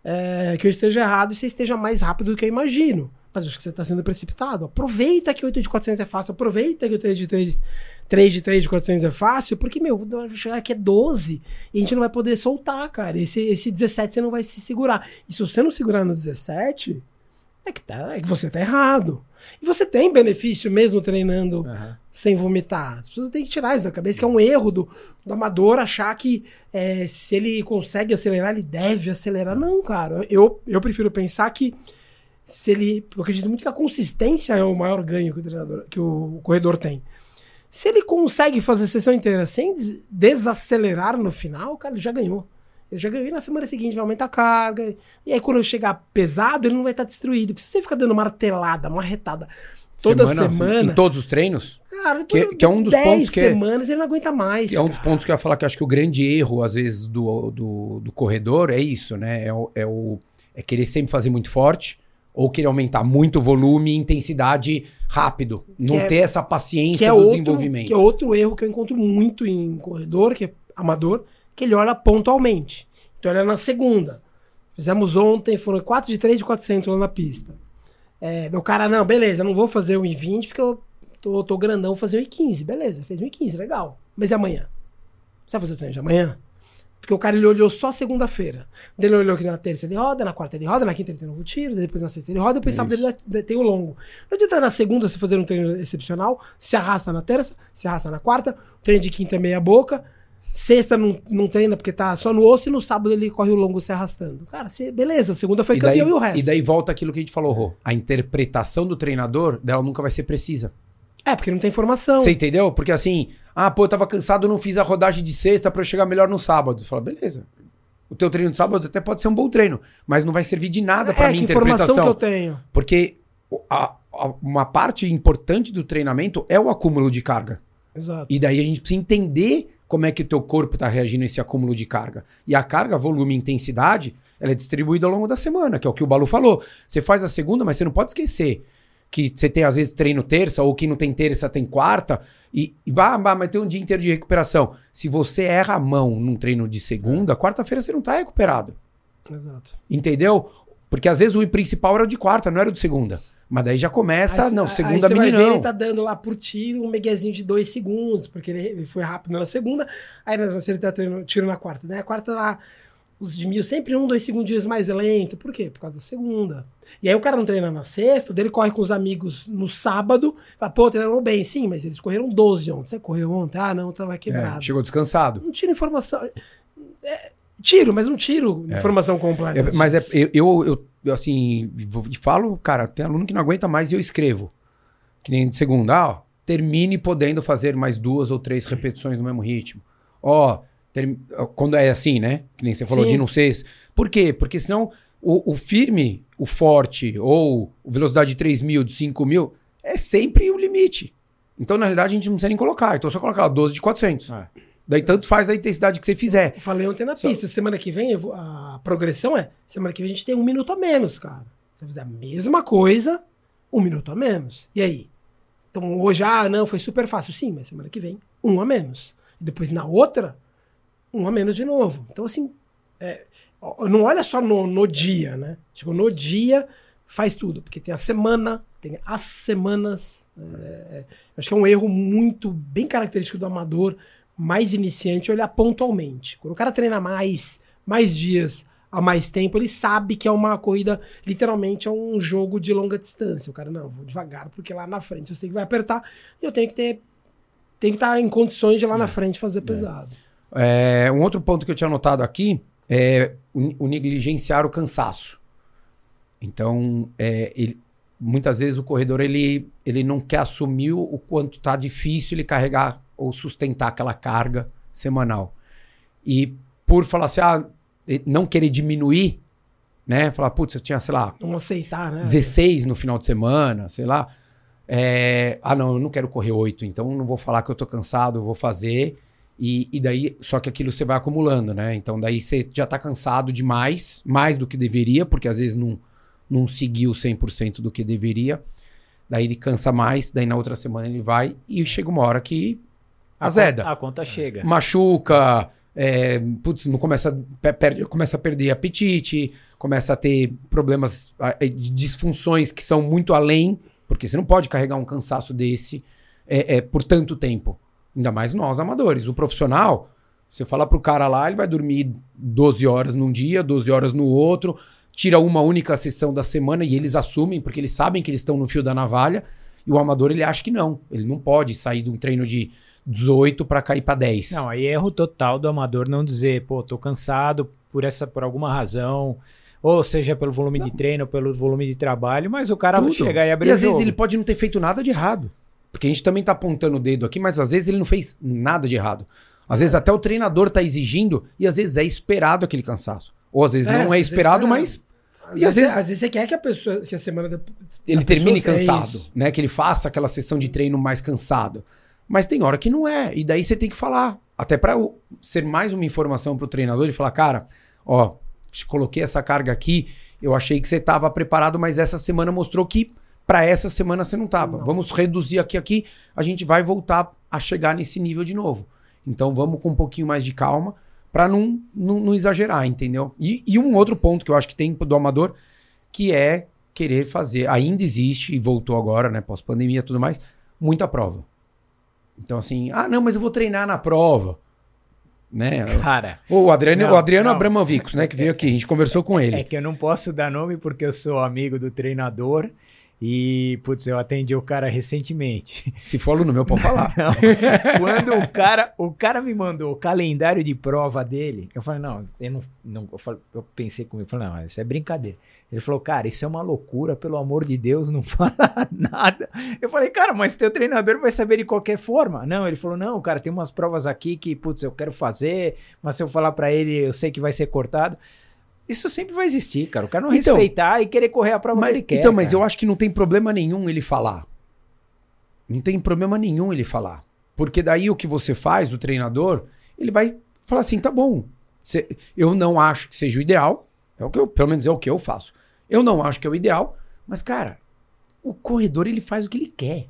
é, que eu esteja errado e você esteja mais rápido do que eu imagino. Mas acho que você está sendo precipitado. Aproveita que 8 de 400 é fácil. Aproveita que o 3 de 3, 3 de 3 de 400 é fácil. Porque, meu, vai chegar aqui é 12 e a gente não vai poder soltar, cara. Esse, esse 17 você não vai se segurar. E se você não segurar no 17, é que, tá, é que você tá errado. E você tem benefício mesmo treinando Aham. sem vomitar. As pessoas têm que tirar isso da cabeça, que é um erro do, do amador achar que é, se ele consegue acelerar, ele deve acelerar. Não, cara. Eu, eu prefiro pensar que se ele. Eu acredito muito que a consistência é o maior ganho que o, treinador, que o corredor tem. Se ele consegue fazer a sessão inteira sem des- desacelerar no final, cara, ele já ganhou. Ele já ganhou e na semana seguinte vai aumentar a carga. E aí, quando chegar pesado, ele não vai estar destruído. Porque se você ficar dando martelada, marretada toda semana. Em todos os treinos? Cara, Que- que é um dos de 10 pontos que é- semanas ele não aguenta mais. É um dos pontos que eu ia falar que eu acho que o grande erro, às vezes, do, do, do corredor é isso, né? É, o, é, o, é querer sempre fazer muito forte ou querer aumentar muito o volume e intensidade rápido. Não é- ter essa paciência que é, do outro, desenvolvimento. que é outro erro que eu encontro muito em corredor, que é amador, que ele olha pontualmente. Então ele olha na segunda. Fizemos ontem, foram 4 de 3 de 400 lá na pista. É, o cara, não, beleza, eu não vou fazer 1,20 porque eu tô, tô grandão, vou fazer 1,15. Beleza, fez 1,15, legal. Mas e amanhã? Você vai fazer o treino de amanhã? Porque o cara ele olhou só segunda-feira. Daí Ele olhou que na terça ele roda, na quarta ele roda, na quinta ele tem um novo tiro, depois na sexta ele roda, depois É sábado ele tem o longo. Não adianta na segunda você fazer um treino excepcional, se arrasta na terça, se arrasta na quarta, o treino de quinta é meia boca, sexta não, não treina porque tá só no osso e no sábado ele corre o longo se arrastando. Cara, beleza, segunda foi e, daí, campeão e o resto. e daí volta aquilo que a gente falou, Rô. A interpretação do treinador dela nunca vai ser precisa. É, porque não tem informação. Você entendeu? Porque assim, ah, pô, eu tava cansado, não fiz a rodagem de sexta pra eu chegar melhor no sábado. Você fala, beleza. O teu treino de sábado até pode ser um bom treino, mas não vai servir de nada pra é, minha que informação interpretação. que eu tenho. Porque a- a- uma parte importante do treinamento é o acúmulo de carga. Exato. E daí a gente precisa entender como é que o teu corpo está reagindo a esse acúmulo de carga. E a carga, volume e intensidade, ela é distribuída ao longo da semana, que é o que o Balu falou. Você faz a segunda, mas você não pode esquecer que você tem, às vezes, treino terça, ou que não tem terça, tem quarta, e, e bah, bah, mas tem um dia inteiro de recuperação. Se você erra a mão num treino de segunda, quarta-feira você não está recuperado. Exato. Entendeu? Porque às vezes o principal era o de quarta, não era o de segunda. Mas daí já começa, Aí- não, aí segunda você vai ver, ele tá dando lá por tiro um meguezinho de dois segundos, porque ele, foi rápido na segunda, aí na terceira ele tá tendo tiro na quarta, né? A quarta lá, os de mil sempre um, dois segundinhos mais lento. Por quê? Por causa da segunda. E aí o cara não treina na sexta, daí ele corre com os amigos no sábado, fala, pô, treinamos bem, sim, mas eles correram 12 ontem. Você correu ontem? Ah, não, tava É, quebrado. chegou descansado. Não tira informação. É, tiro, mas não tiro É. informação completa. É, mas é, eu, eu, eu, assim, falo, cara, tem aluno que não aguenta mais e eu escrevo. Que nem de segunda, ah, ó, termine podendo fazer mais duas ou três repetições no mesmo ritmo. Ó, ter- quando é assim, né? Que nem você falou Sim. de não ser. Por quê? Porque senão o, o firme, o forte ou velocidade de 3 mil, de 5 mil, é sempre o limite. Então, na realidade, a gente não precisa nem colocar. Então, é só colocar 12 de 400. É. Daí, tanto faz a intensidade que você fizer. Eu falei ontem na Só- pista. Semana que vem, eu vou- a progressão é: semana que vem a gente tem um minuto a menos, cara. Se você fizer a mesma coisa, um minuto a menos. E aí? Então hoje, ah, não, foi super fácil. Sim, mas semana que vem, um a menos. E depois na outra, um a menos de novo. Então, assim, é, não olha só no, no dia, né? Tipo, no dia faz tudo, porque tem a semana, tem as semanas. é, é, acho que é um erro muito bem característico do amador, mais iniciante, olhar pontualmente. Quando o cara treina mais, mais dias, há mais tempo, ele sabe que é uma corrida, literalmente é um jogo de longa distância. O cara, não, vou devagar, porque lá na frente eu sei que vai apertar e eu tenho que ter. Tem que estar em condições de lá na frente fazer pesado. É, um outro ponto que eu tinha anotado aqui é o, o negligenciar o cansaço. Então, é, ele- muitas vezes o corredor ele, ele não quer assumir o quanto está difícil ele carregar ou sustentar aquela carga semanal. E por falar assim, ah, não querer diminuir, né? Falar, putz, eu tinha, sei lá, Não aceitar, né? 16 no final de semana, sei lá. É, ah, não, eu não quero correr oito, então não vou falar que eu tô cansado, eu vou fazer. E, e daí, só que aquilo você vai acumulando, né? Então daí você já tá cansado demais, mais do que deveria, porque às vezes não, não seguiu 100% do que deveria. Daí ele cansa mais, daí na outra semana ele vai e chega uma hora que A azeda. conta- A conta chega. machuca, é, putz, não começa, pe- perde, começa a perder apetite, começa a ter problemas de disfunções que são muito além, porque você não pode carregar um cansaço desse é, é, por tanto tempo. Ainda mais nós, amadores. O profissional, você fala pro cara lá, ele vai dormir 12 horas num dia, 12 horas no outro, tira uma única sessão da semana e eles assumem, porque eles sabem que eles estão no fio da navalha, e o amador ele acha que não. Ele não pode sair de um treino de 18 para cair para 10. Não, aí é erro total do amador não dizer, pô, tô cansado por essa por alguma razão, ou seja pelo volume de treino, ou pelo volume de trabalho, mas o cara vai Tudo. chegar e abrir E às vezes ele pode não ter feito nada de errado. Porque a gente também tá apontando o dedo aqui, mas às vezes ele não fez nada de errado. Às vezes até o treinador tá exigindo e às vezes é esperado aquele cansaço. Ou às vezes É, não é vezes é esperado, esperado. mas Às, E às vezes, vezes- às vezes você quer que a pessoa, que a semana da, ele termine é cansado, isso. né? Que ele faça aquela sessão de treino mais cansado. Mas tem hora que não é, e daí você tem que falar. Até para ser mais uma informação pro treinador e falar, cara, ó, te coloquei essa carga aqui, eu achei que você tava preparado, mas essa semana mostrou que para essa semana você não tava. Não. Vamos reduzir aqui aqui, a gente vai voltar a chegar nesse nível de novo. Então vamos com um pouquinho mais de calma para não, não, não exagerar, entendeu? E, e um outro ponto que eu acho que tem do amador, que é querer fazer, ainda existe e voltou agora, né, pós-pandemia e tudo mais, muita prova. Então assim, ah, não, mas eu vou treinar na prova, né? Cara, O Adriano, Não, o Adriano não. Abramovicos, né, que veio aqui, a gente conversou com ele. é que eu não posso dar nome porque eu sou amigo do treinador e, putz, eu atendi o cara recentemente. Se for aluno meu, pode falar. Não, quando o cara, o cara me mandou o calendário de prova dele, eu falei, não, eu não, não eu, falei- eu pensei comigo, eu falei, não, isso é brincadeira. Ele falou, cara, isso é uma loucura, pelo amor de Deus, não fala nada. Eu falei, cara, mas teu treinador vai saber de qualquer forma. Não, ele falou, não, cara, tem umas provas aqui que, putz, eu quero fazer, mas se eu falar pra ele, eu sei que vai ser cortado. Isso sempre vai existir, cara. O cara não Então, respeitar e querer correr a prova Mas- que ele quer. então, mas cara. eu acho que não tem problema nenhum ele falar. Não tem problema nenhum ele falar. Porque daí o que você faz, o treinador, ele vai falar assim: tá bom, cê- eu não acho que seja o ideal. É o que eu, pelo menos é o que eu faço. Eu não acho que é o ideal, mas, cara, o corredor ele faz o que ele quer.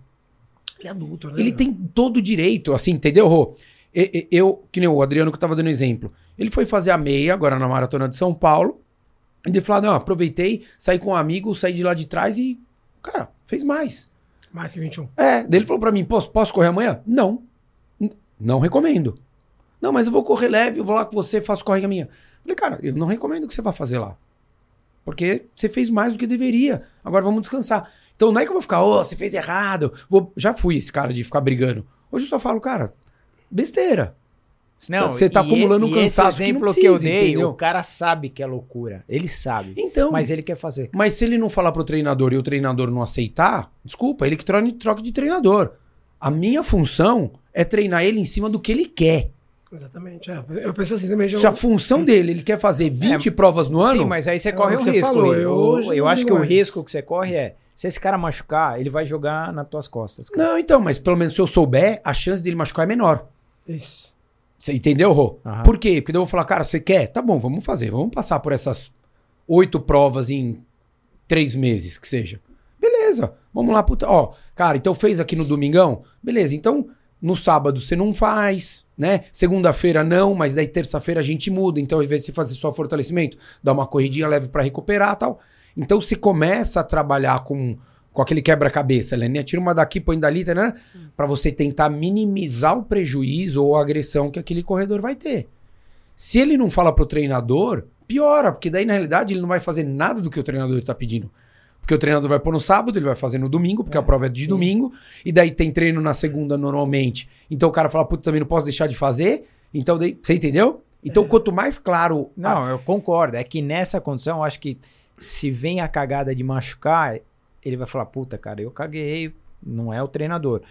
Ele é adulto, né? Ele tem todo o direito, assim, entendeu, Rô? E- e- Eu, que nem o Adriano que eu tava dando exemplo. Ele foi fazer a meia agora na maratona de São Paulo. E ele falou: não, aproveitei, saí com um amigo, saí de lá de trás e, cara, fez mais. Mais que 21. É, daí ele falou pra mim: posso, posso correr amanhã? Não. Não recomendo. Não, mas eu vou correr leve, eu vou lá com você, faço corrida minha. Falei, cara, eu não recomendo que você vá fazer lá. Porque você fez mais do que deveria. Agora vamos descansar. Então não é que eu vou ficar, ô, você fez errado. Vou... Já fui esse cara de ficar brigando. Hoje eu só falo, cara, besteira. Não, Você tá e- acumulando um e esse cansaço que não exemplo que eu precisa, dei, entendeu? o cara sabe que é loucura. Ele sabe. Então, Mas mas, ele quer fazer. se ele não falar pro treinador e o treinador não aceitar, desculpa, ele que troca, troca de treinador. A minha função é treinar ele em cima do que ele quer. Exatamente. É. Eu penso assim também. já- Se a função dele, ele quer fazer 20 provas no ano, Sim, mas aí você É corre o um risco. falou, eu eu eu, acho que o mais. risco que você corre é, se esse cara machucar, ele vai jogar nas tuas costas. cara. Não, então, mas pelo menos se eu souber, a chance dele machucar é menor. Isso. Você entendeu, Rô? Aham. Por quê? Porque eu vou falar, cara, você quer? Tá bom, vamos fazer. Vamos passar por essas oito provas em três meses, que seja. Beleza, vamos lá. Puta. Ó, cara, então fez aqui no domingão? Beleza, então no sábado você não faz, né? Segunda-feira não, mas daí terça-feira a gente muda. Então, ao invés de você fazer só fortalecimento, dá uma corridinha leve pra recuperar tal. Então, se começa a trabalhar com, com aquele quebra-cabeça, né? Tira uma daqui, põe dali, né? Pra você tentar minimizar o prejuízo ou a agressão que aquele corredor vai ter. Se ele não fala pro treinador, piora, porque daí na realidade ele não vai fazer nada do que o treinador tá pedindo. Porque o treinador vai pôr no sábado, ele vai fazer no domingo, porque É, a prova é de sim. domingo, e daí tem treino na segunda normalmente. Então o cara fala, puta, também não posso deixar de fazer. Então daí, você entendeu? Então quanto mais claro, a- Não, eu concordo. É que nessa condição, eu acho que se vem a cagada de machucar, ele vai falar, puta, cara, eu caguei, não é o treinador.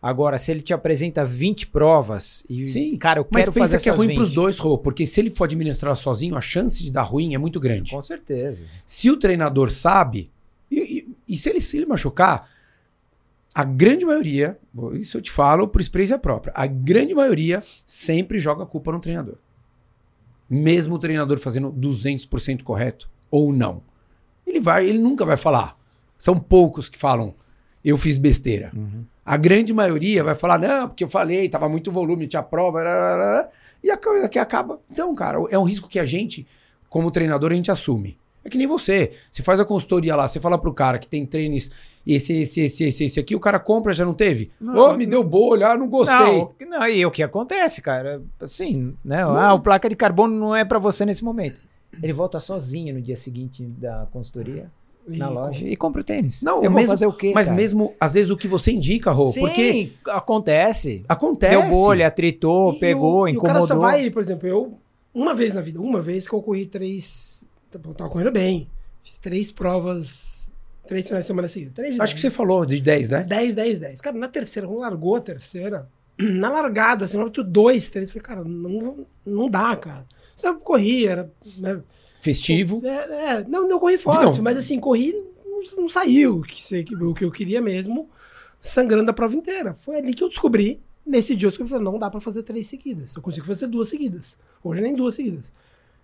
Agora, se ele te apresenta 20 provas e, Sim, cara, eu mas quero pensa fazer que é ruim 20. pros dois, Rô, porque se ele for administrar sozinho, a chance de dar ruim é muito grande. Com certeza. Se o treinador sabe, e, e- e se, ele, se ele machucar, a grande maioria, isso eu te falo por experiência própria, a grande maioria sempre joga a culpa no treinador. Mesmo o treinador fazendo 200% correto ou não. Ele vai, ele nunca vai falar. São poucos que falam, eu fiz besteira. Uhum. A grande maioria vai falar, não, porque eu falei, tava muito volume, tinha prova, rararara", e a coisa que acaba. Então, cara, é um risco que a gente, como treinador, a gente assume. É que nem você. Você faz a consultoria lá, você fala pro cara que tem treinos, esse, esse, esse, esse, esse aqui, o cara compra, já não teve? Ô, Não, me deu bolha, ah, não gostei. Não, não, e o que acontece, cara? Assim, né? Ah, o placa de carbono não é pra você nesse momento. Ele volta sozinho no dia seguinte da consultoria, na E loja, e compra o tênis. Não, eu vou mesmo- fazer o quê, Mas cara? mesmo, às vezes, o que você indica, Rô, Sim, porque acontece. acontece. Deu bolha, atritou, E pegou, o, e o incomodou. cara só vai, por exemplo, eu, uma vez na vida, uma vez que eu corri três. Eu tava correndo bem. Fiz três provas, três finais de semana seguidas. Três de Acho que você falou de 10, né? 10, 10, 10. Cara, na terceira, quando largou a terceira, na largada, assim, eu dois, três, eu falei, cara, não, não dá, cara. Você corria, era. Né, Festivo. é, é, não, não corri forte, Não. mas assim, corri, não, não saiu o que, sei que- o que eu queria mesmo, sangrando a prova inteira. Foi ali que eu descobri, nesse dia, eu descobri, falei, não dá pra fazer três seguidas. Eu consigo fazer duas seguidas. Hoje nem duas seguidas.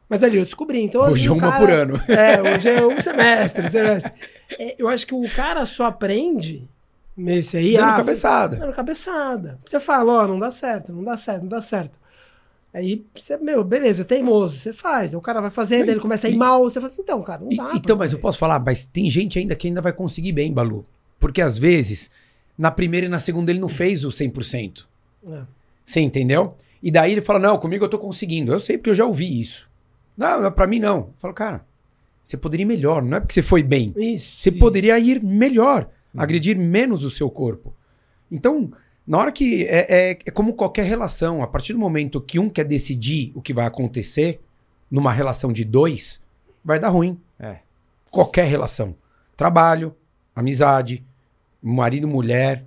Mas ali eu descobri. Então, Hoje assim, é uma cara- por ano. É, hoje é um semestre, semestre. É, eu acho que o cara só aprende nesse aí. Dando ah, cabeçada. Dando cabeçada. Você fala, ó, não dá certo, não dá certo, não dá certo. Aí você, meu, beleza, teimoso, você faz. Aí o cara vai fazendo, ele começa a ir mal, você fala assim, então, cara, não E- dá. pra então, mas eu posso falar, mas tem gente ainda que ainda vai conseguir bem, Balu. Porque às vezes, na primeira e na segunda ele não fez o 100%. É. Você entendeu? E daí ele fala, não, comigo eu tô conseguindo. Eu sei porque eu já ouvi isso. Não, pra mim não. Eu falo, cara, você poderia ir melhor. Não é porque você foi bem. Isso. Você isso. poderia ir melhor, agredir menos o seu corpo. Então, na hora que. É, é- é como qualquer relação, a partir do momento que um quer decidir o que vai acontecer numa relação de dois, vai dar ruim. É. Qualquer relação. Trabalho, amizade, marido, mulher,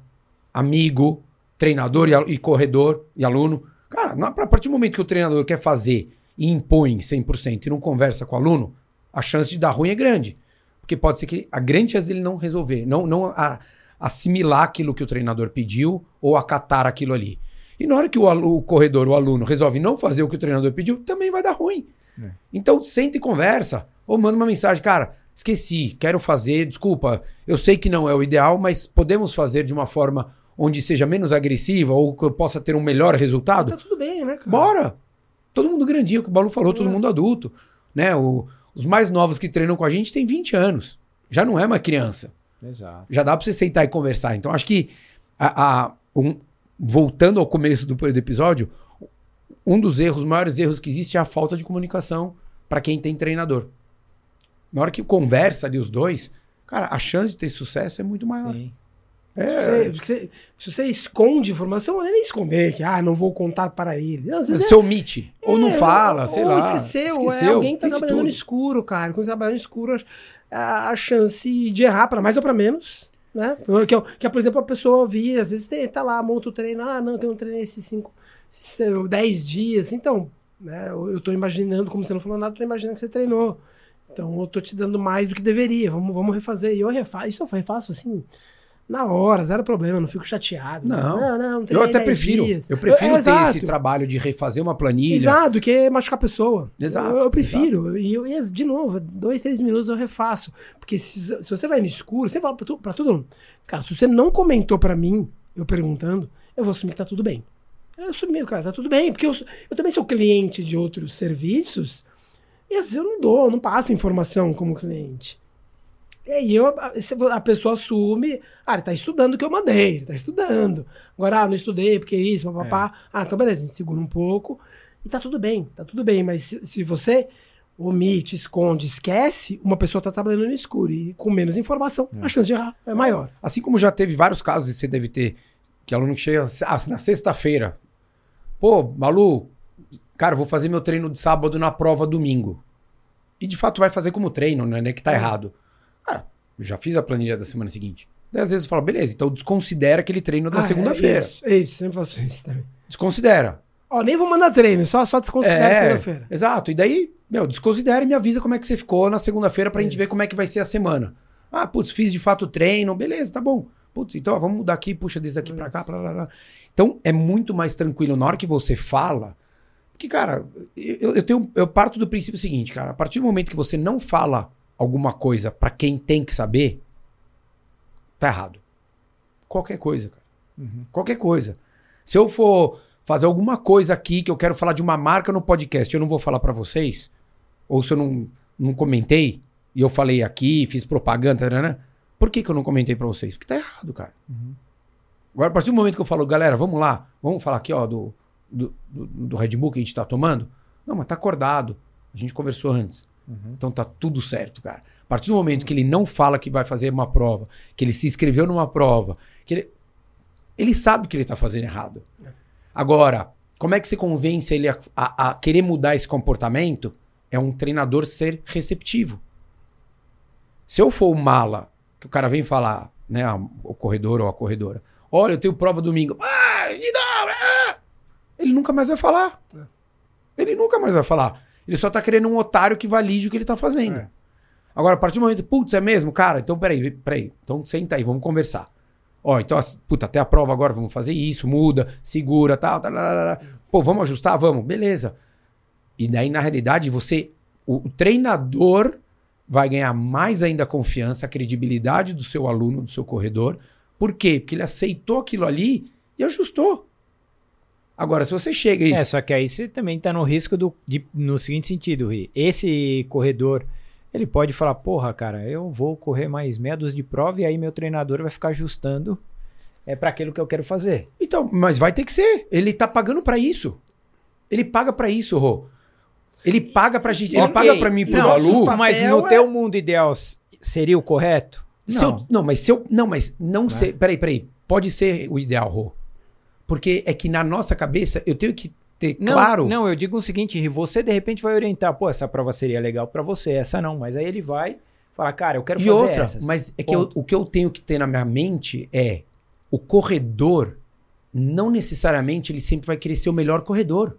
amigo, treinador e, e corredor e aluno. Cara, na- a partir do momento que o treinador quer fazer e impõe 100% e não conversa com o aluno, a chance de dar ruim é grande. Porque pode ser que a grande chance dele não resolver, não, não a- assimilar aquilo que o treinador pediu ou acatar aquilo ali. E na hora que o, o corredor, o aluno, resolve não fazer o que o treinador pediu, também vai dar ruim. É. Então, senta e conversa. Ou manda uma mensagem, cara, esqueci, quero fazer, desculpa, eu sei que não é o ideal, mas podemos fazer de uma forma onde seja menos agressiva ou que eu possa ter um melhor resultado? Tá tudo bem, né, cara? Bora! Todo mundo grandinho, que o Balu falou, todo É. mundo adulto. Né? O- os mais novos que treinam com a gente têm 20 anos. Já não é uma criança. Exato. Já dá pra você sentar e conversar. Então, acho que, a, a- um- voltando ao começo do, do episódio, um dos erros, os maiores erros que existe é a falta de comunicação para quem tem treinador. Na hora que conversa ali os dois, cara, a chance de ter sucesso é muito maior. Sim. Se É, você, porque você- se você esconde informação, não é nem esconder, que ah, não vou contar para ele. Não, às vezes é- você omite, ou não É, fala, ou- sei ou lá. Esqueceu, é alguém que tá tem de trabalhando no tudo. escuro, cara. Quando você trabalha no escuro, a, chance de errar para mais ou para menos, né? Que, que por exemplo, a pessoa via, às vezes tem, tá lá, monta o treino, ah, não, que eu não treinei esses cinco, esses, eh, dez dias. Então, né, eu, tô imaginando, como você não falou nada, tô imaginando que você treinou. Então, eu tô te dando mais do que deveria. Vamos, vamos refazer. E eu refaço, isso eu refaço assim, na hora, zero problema, não fico chateado. Não. não, não, Eu treinei até 10 prefiro. dias. Eu prefiro é, ter exato. esse trabalho de refazer uma planilha. Exato, que é machucar a pessoa. Exato, Eu, eu prefiro. E eu, de novo, dois, três minutos eu refaço. Porque se, se você vai no escuro, você fala pra, tu, pra todo mundo. Cara, se você não comentou pra mim, eu perguntando, eu vou assumir que tá tudo bem. Eu assumi, cara, tá tudo bem. Porque eu, eu também sou cliente de outros serviços. E às vezes eu não dou, eu não passo informação como cliente. E aí eu, a, pessoa assume, ah, ele tá estudando o que eu mandei, ele tá estudando. Agora, ah, não estudei, porque isso, papapá. Ah, então beleza, a gente segura um pouco e tá tudo bem, tá tudo bem. Mas se, se você omite, esconde, esquece, uma pessoa tá trabalhando no escuro e com menos informação, a chance de errar é maior. Assim como já teve vários casos, e você deve ter, que aluno que chega ah, na sexta-feira. Pô, Malu, cara, vou fazer meu treino de sábado na prova domingo. E de fato vai fazer como treino, né? né, Que tá errado. Cara, já fiz a planilha da semana seguinte. Daí às vezes eu falo, beleza, então desconsidera aquele treino da Ah, segunda-feira. É, isso, isso, sempre faço isso também. Desconsidera. Ó, nem vou mandar treino, só, só desconsidera É, segunda-feira. Exato. E daí, meu, desconsidera e me avisa como é que você ficou na segunda-feira pra gente Isso. ver como é que vai ser a semana. Ah, putz, fiz de fato o treino, beleza, tá bom. Putz, então ó, vamos mudar aqui, puxa desse aqui pra cá, blá, blá, blá. Então é muito mais tranquilo na hora que você fala. Porque, cara, eu, eu, tenho, eu parto do princípio seguinte, cara. A partir do momento que você não fala alguma coisa pra quem tem que saber, tá errado. Qualquer coisa, cara. Qualquer coisa. Se eu for fazer alguma coisa aqui que eu quero falar de uma marca no podcast, eu não vou falar pra vocês, ou se eu não, não comentei e eu falei aqui, fiz propaganda, né? Por que, que eu não comentei pra vocês? Porque tá errado, cara. Agora, a partir do momento que eu falo, galera, vamos lá, vamos falar aqui, ó, do, do, do, do Red Bull que a gente tá tomando. Não, mas tá acordado. A gente conversou antes. Então tá tudo certo, cara. A partir do momento que ele não fala que vai fazer uma prova, que ele se inscreveu numa prova, que ele, ele sabe que ele tá fazendo errado. Agora, como é que você convence ele a, a- a querer mudar esse comportamento? É um treinador ser receptivo. Se eu for o mala, que o cara vem falar, né, a- o corredor ou a corredora, olha, eu tenho prova domingo. Ah, ah! Ele nunca mais vai falar. Ele nunca mais vai falar. Ele só tá querendo um otário que valide o que ele tá fazendo. É. Agora, a partir do momento, putz, é mesmo? Cara, então peraí, peraí. Então senta aí, vamos conversar. Ó, então, puta, até a prova agora, vamos fazer isso, muda, segura, tal, tal, tal, tal, tal. Pô, vamos ajustar? Vamos, beleza. E daí, na realidade, você, o, o treinador vai ganhar mais ainda a confiança, a credibilidade do seu aluno, do seu corredor. Por quê? Porque ele aceitou aquilo ali e ajustou. Agora, se você chega e. É, só que aí você também tá no risco do, de- no seguinte sentido, Ri. Esse corredor, ele pode falar, porra, cara, eu vou correr mais meia dúzia de prova e aí meu treinador vai ficar ajustando é para aquilo que eu quero fazer. Então, mas vai ter que ser. Ele tá pagando pra isso. Ele paga pra isso, Rô. Ele paga pra gente. Ele Ok. paga pra mim e pro Não, Balu. Mas no é- teu mundo ideal seria o correto? Se Não. eu- não, mas se eu. Não, mas não sei. Peraí, peraí. Pode ser o ideal, Rô. Porque é que na nossa cabeça eu tenho que ter Não, claro. Não, eu digo o seguinte, você de repente vai orientar, pô, essa prova seria legal pra você, essa não, mas aí ele vai falar, cara, eu quero E fazer outra, essas. mas é que eu- o que eu tenho que ter na minha mente é o corredor. Não necessariamente ele sempre vai querer ser o melhor corredor.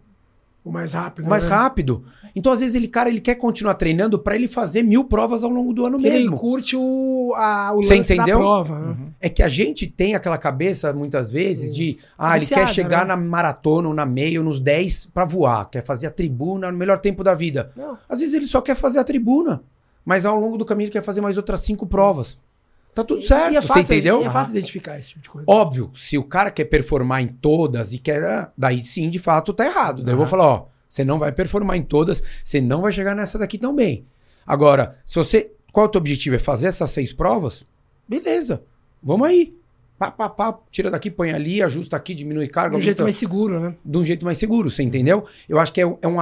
O mais rápido. O mais né? rápido. Então, às vezes, ele, cara, ele quer continuar treinando pra ele fazer mil provas ao longo do ano ele mesmo. curte o, a, o Você lance entendeu? da prova. né? Uhum. É que a gente tem aquela cabeça, muitas vezes, de Isso. ah, ele Viciada, quer chegar né? na maratona ou na meia ou nos 10 pra voar, quer fazer a tribuna no melhor tempo da vida. Não. Às vezes ele só quer fazer a tribuna, mas ao longo do caminho ele quer fazer mais outras cinco provas. Tá tudo certo, E é você fácil, entendeu? E é fácil identificar esse tipo de coisa. Óbvio, se o cara quer performar em todas e quer. ah, Daí sim, de fato, tá errado. Daí eu vou falar, ó, você não vai performar em todas, você não vai chegar nessa daqui tão bem. Agora, se você. Qual é o teu objetivo? É fazer essas seis provas? Beleza. Vamos aí. Pá, pá, pá, tira daqui, põe ali, ajusta aqui, diminui carga. de um jeito mais seguro, né? de um jeito mais seguro, você entendeu? Eu acho que é, um- é um.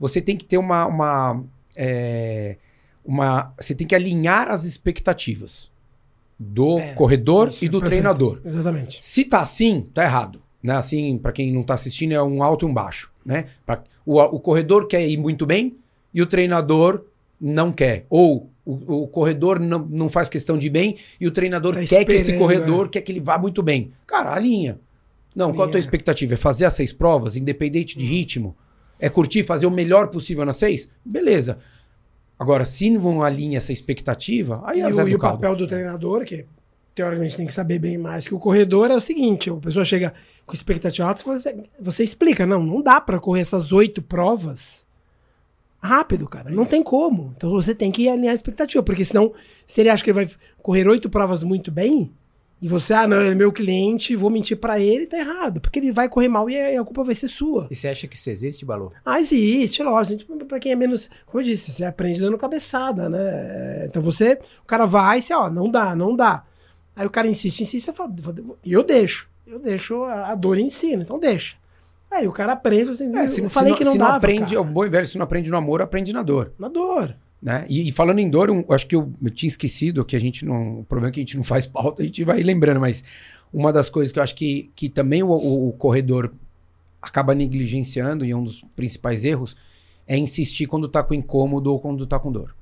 Você tem que ter uma. uma, é, uma você tem que alinhar as expectativas do É, corredor isso, e do perfeito. treinador. Exatamente. Se tá assim, tá errado. Né? Assim, para quem não tá assistindo, é um alto e um baixo. Né? Pra- o, o corredor quer ir muito bem e o treinador não quer. Ou o, o corredor não, não faz questão de ir bem e o treinador Tá quer que esse corredor quer que ele vá muito bem. Cara, alinha. Não, qual a tua Alinha. expectativa? É fazer as seis provas, independente de ritmo? É curtir, fazer o melhor possível nas seis? Beleza. Agora, se não alinha essa expectativa, aí e, é o, e o papel do treinador, que teoricamente tem que saber bem mais que o corredor, é o seguinte: a pessoa chega com expectativa alta, você, você explica, não, não dá pra correr essas oito provas rápido, cara. Não tem como. Então você tem que alinhar a expectativa, porque senão, se ele acha que ele vai correr oito provas muito bem, e você, ah, não, ele é meu cliente, vou mentir pra ele, tá errado. Porque ele vai correr mal e a, culpa vai ser sua. E você acha que isso existe, Balu? Ah, existe, lógico. Pra quem é menos. Como eu disse, você aprende dando cabeçada, né? É, Então você. O cara vai e você, ó, não dá, não dá. Aí o cara insiste, insiste, e eu deixo. Eu deixo a, a dor em cima, então deixa. Aí o cara aprende, assim, É, se, eu se falei não, que não se não aprende, cara. o bom e velho, se não aprende no amor, aprende na dor. Na dor. Né? E, e falando em dor, um- acho que eu, eu tinha esquecido que a gente não. O problema é que a gente não faz pauta, a gente vai lembrando, mas uma das coisas que eu acho que, que também o, o- o corredor acaba negligenciando, e é um dos principais erros, é insistir quando tá com incômodo ou quando tá com dor.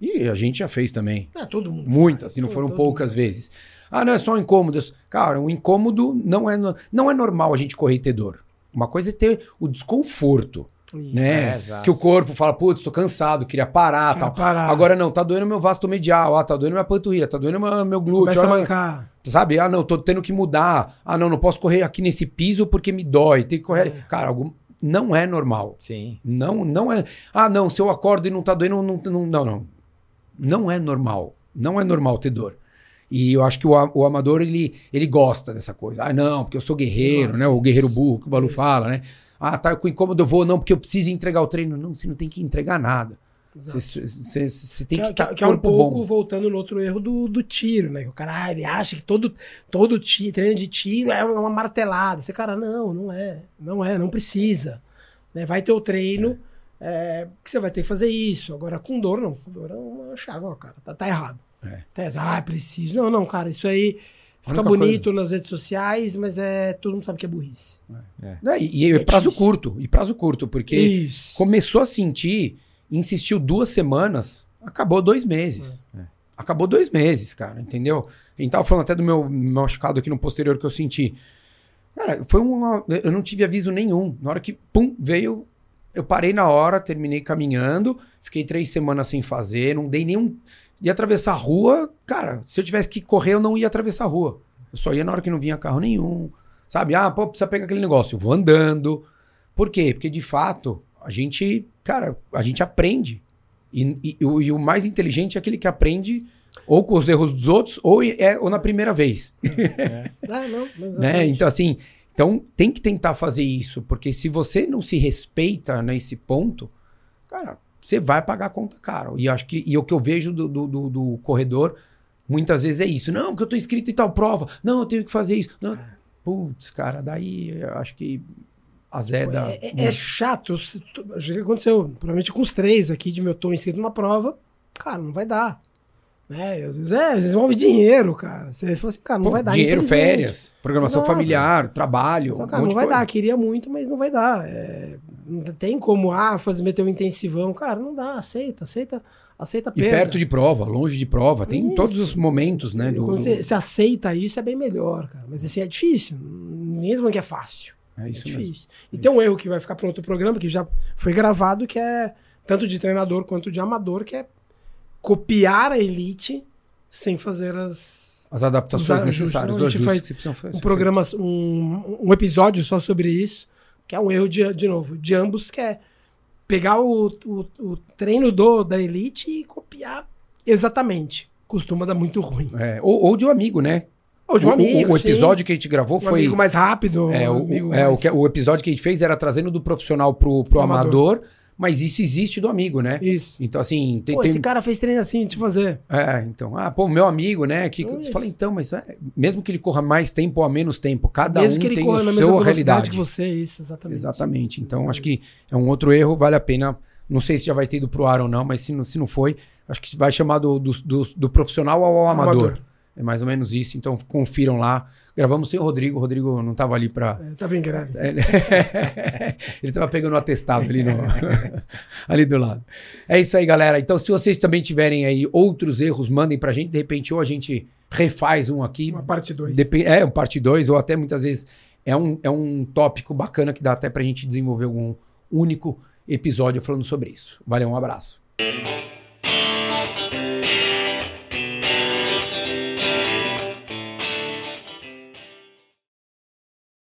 E a gente já fez também. É, todo mundo. Muitas, e não foram poucas mundo. vezes. Ah, não, é só um incômodo. Cara, o incômodo não é, não é normal a gente correr e ter dor. Uma coisa é ter o desconforto. Né? É, que o corpo fala, putz, tô cansado, queria parar, tal. parar. Agora não, tá doendo meu vasto medial, ah, tá doendo minha panturrilha, tá doendo meu, meu glúteo, Começa a ah, mancar. sabe? Ah, não, tô tendo que mudar. Ah, não, não posso correr aqui nesse piso porque me dói, tem que correr. É. Cara, algum... não é normal. Sim. Não, não é. Ah, não, se eu acordo e não tá doendo, não, não, não, não. Não é normal. Não é normal ter dor. E eu acho que o, o amador, ele, ele gosta dessa coisa. Ah, não, porque eu sou guerreiro, Gosta. né? O guerreiro burro que o Balu Isso. fala, né? Ah, tá com incômodo, eu vou, não, porque eu preciso entregar o treino. Não, você não tem que entregar nada. Você, você- você tem que, que, é- ter que é um pouco bom. voltando no outro erro do, do tiro, né? Que o cara, ah, ele acha que todo, todo ti- treino de tiro é uma martelada. Esse cara, não, não é. Não é, não precisa. Né? Vai ter o treino, é, que você vai ter que fazer isso. Agora, com dor, não. Com dor é uma chave, ó, cara. Tá, tá errado. É. Tá, ah, preciso. Não, não, cara, isso aí fica bonito nas redes sociais, mas é todo mundo sabe que é burrice. Né? E, e é É prazo difícil. curto. E prazo curto, porque Isso. começou a sentir, insistiu duas semanas, acabou dois meses. É. Acabou dois meses, cara, entendeu? A gente tava falando até do meu machucado aqui no posterior que eu senti. Cara, foi uma. Eu não tive aviso nenhum. Na hora que, pum, veio. Eu parei na hora, terminei caminhando, fiquei três semanas sem fazer, não dei nenhum. Ia atravessar a rua, cara, se eu tivesse que correr, eu não ia atravessar a rua. Eu só ia na hora que não vinha carro nenhum. Sabe? Ah, pô, precisa pegar aquele negócio. Eu vou andando. Por quê? Porque de fato, a gente, cara, a gente aprende. E, e- o- e o mais inteligente é aquele que aprende ou com os erros dos outros ou, é, ou na primeira vez. Ah, não, mas né? Então, assim, então tem que tentar fazer isso, porque se você não se respeita nesse ponto, cara, você vai pagar a conta caro. E acho que e o que eu vejo do, do, do- do corredor muitas vezes é isso. Não, porque eu tô inscrito em tal prova. Não, eu tenho que fazer isso. Não. Putz, cara, daí eu acho que azeda. É, é- é chato. se tu- acho que aconteceu, provavelmente com os três aqui, de meu tô inscrito numa prova, cara, não vai dar. Né? E Às vezes é, às vezes envolve dinheiro, cara. Você fala assim, cara, não Pô, vai dar. dinheiro, férias, programação Exato. familiar, trabalho. Só, um cara, monte não vai coisa. dar. Queria muito, mas não vai dar. É, não tem como, ah, fazer, meter um intensivão. Cara, não dá. Aceita, aceita, aceita E perto de prova, longe de prova, tem Isso. todos os momentos, né? do- Quando do- você, você aceita isso, é bem melhor, cara. Mas assim, é difícil. Ninguém tá falando que é fácil. É É isso mesmo. difícil. E tem um erro que vai ficar para outro programa, que já foi gravado, que é tanto de treinador quanto de amador, que é copiar a elite sem fazer as. As adaptações Os necessárias, os a gente ajustes que fazer. Um programa, um, um episódio só sobre isso, que é um erro de, de novo, de ambos, que é pegar o, o, o treino do, da elite e copiar exatamente. Costuma dar muito ruim. É, ou, ou de um amigo, né? Ou de um O- o- amigo. O, sim. episódio que a gente gravou um foi. amigo mais rápido. é, o, é, o, mais- que, o episódio que a gente fez era trazendo do profissional pro, pro Pro amador, amador. Mas isso existe do amigo, né? Isso. Então, assim, tem. Pô, tem- esse cara fez treino assim, deixa eu fazer. É, então. Ah, pô, meu amigo, né? Que, Então, você isso. fala, então, mas é, mesmo que ele corra mais tempo ou a menos tempo, cada Mesmo um que ele tem corra a na mesma realidade. que você, isso, exatamente. Exatamente. Então, acho que é um outro erro, vale a pena. Não sei se já vai ter ido pro ar ou não, mas se não, se não foi, acho que vai chamar do, do, do- do profissional ao amador. É mais ou menos isso. Então, confiram lá. Gravamos sem o Rodrigo. O Rodrigo não estava ali para. É, tava em greve. Ele estava pegando o atestado ali, no... ali do lado. É isso aí, galera. Então, se vocês também tiverem aí outros erros, mandem pra gente. De repente, ou a gente refaz um aqui. Uma parte 2. Depen- É, um parte 2, ou até muitas vezes é um, é um tópico bacana que dá até pra gente desenvolver algum único episódio falando sobre isso. Valeu, um abraço.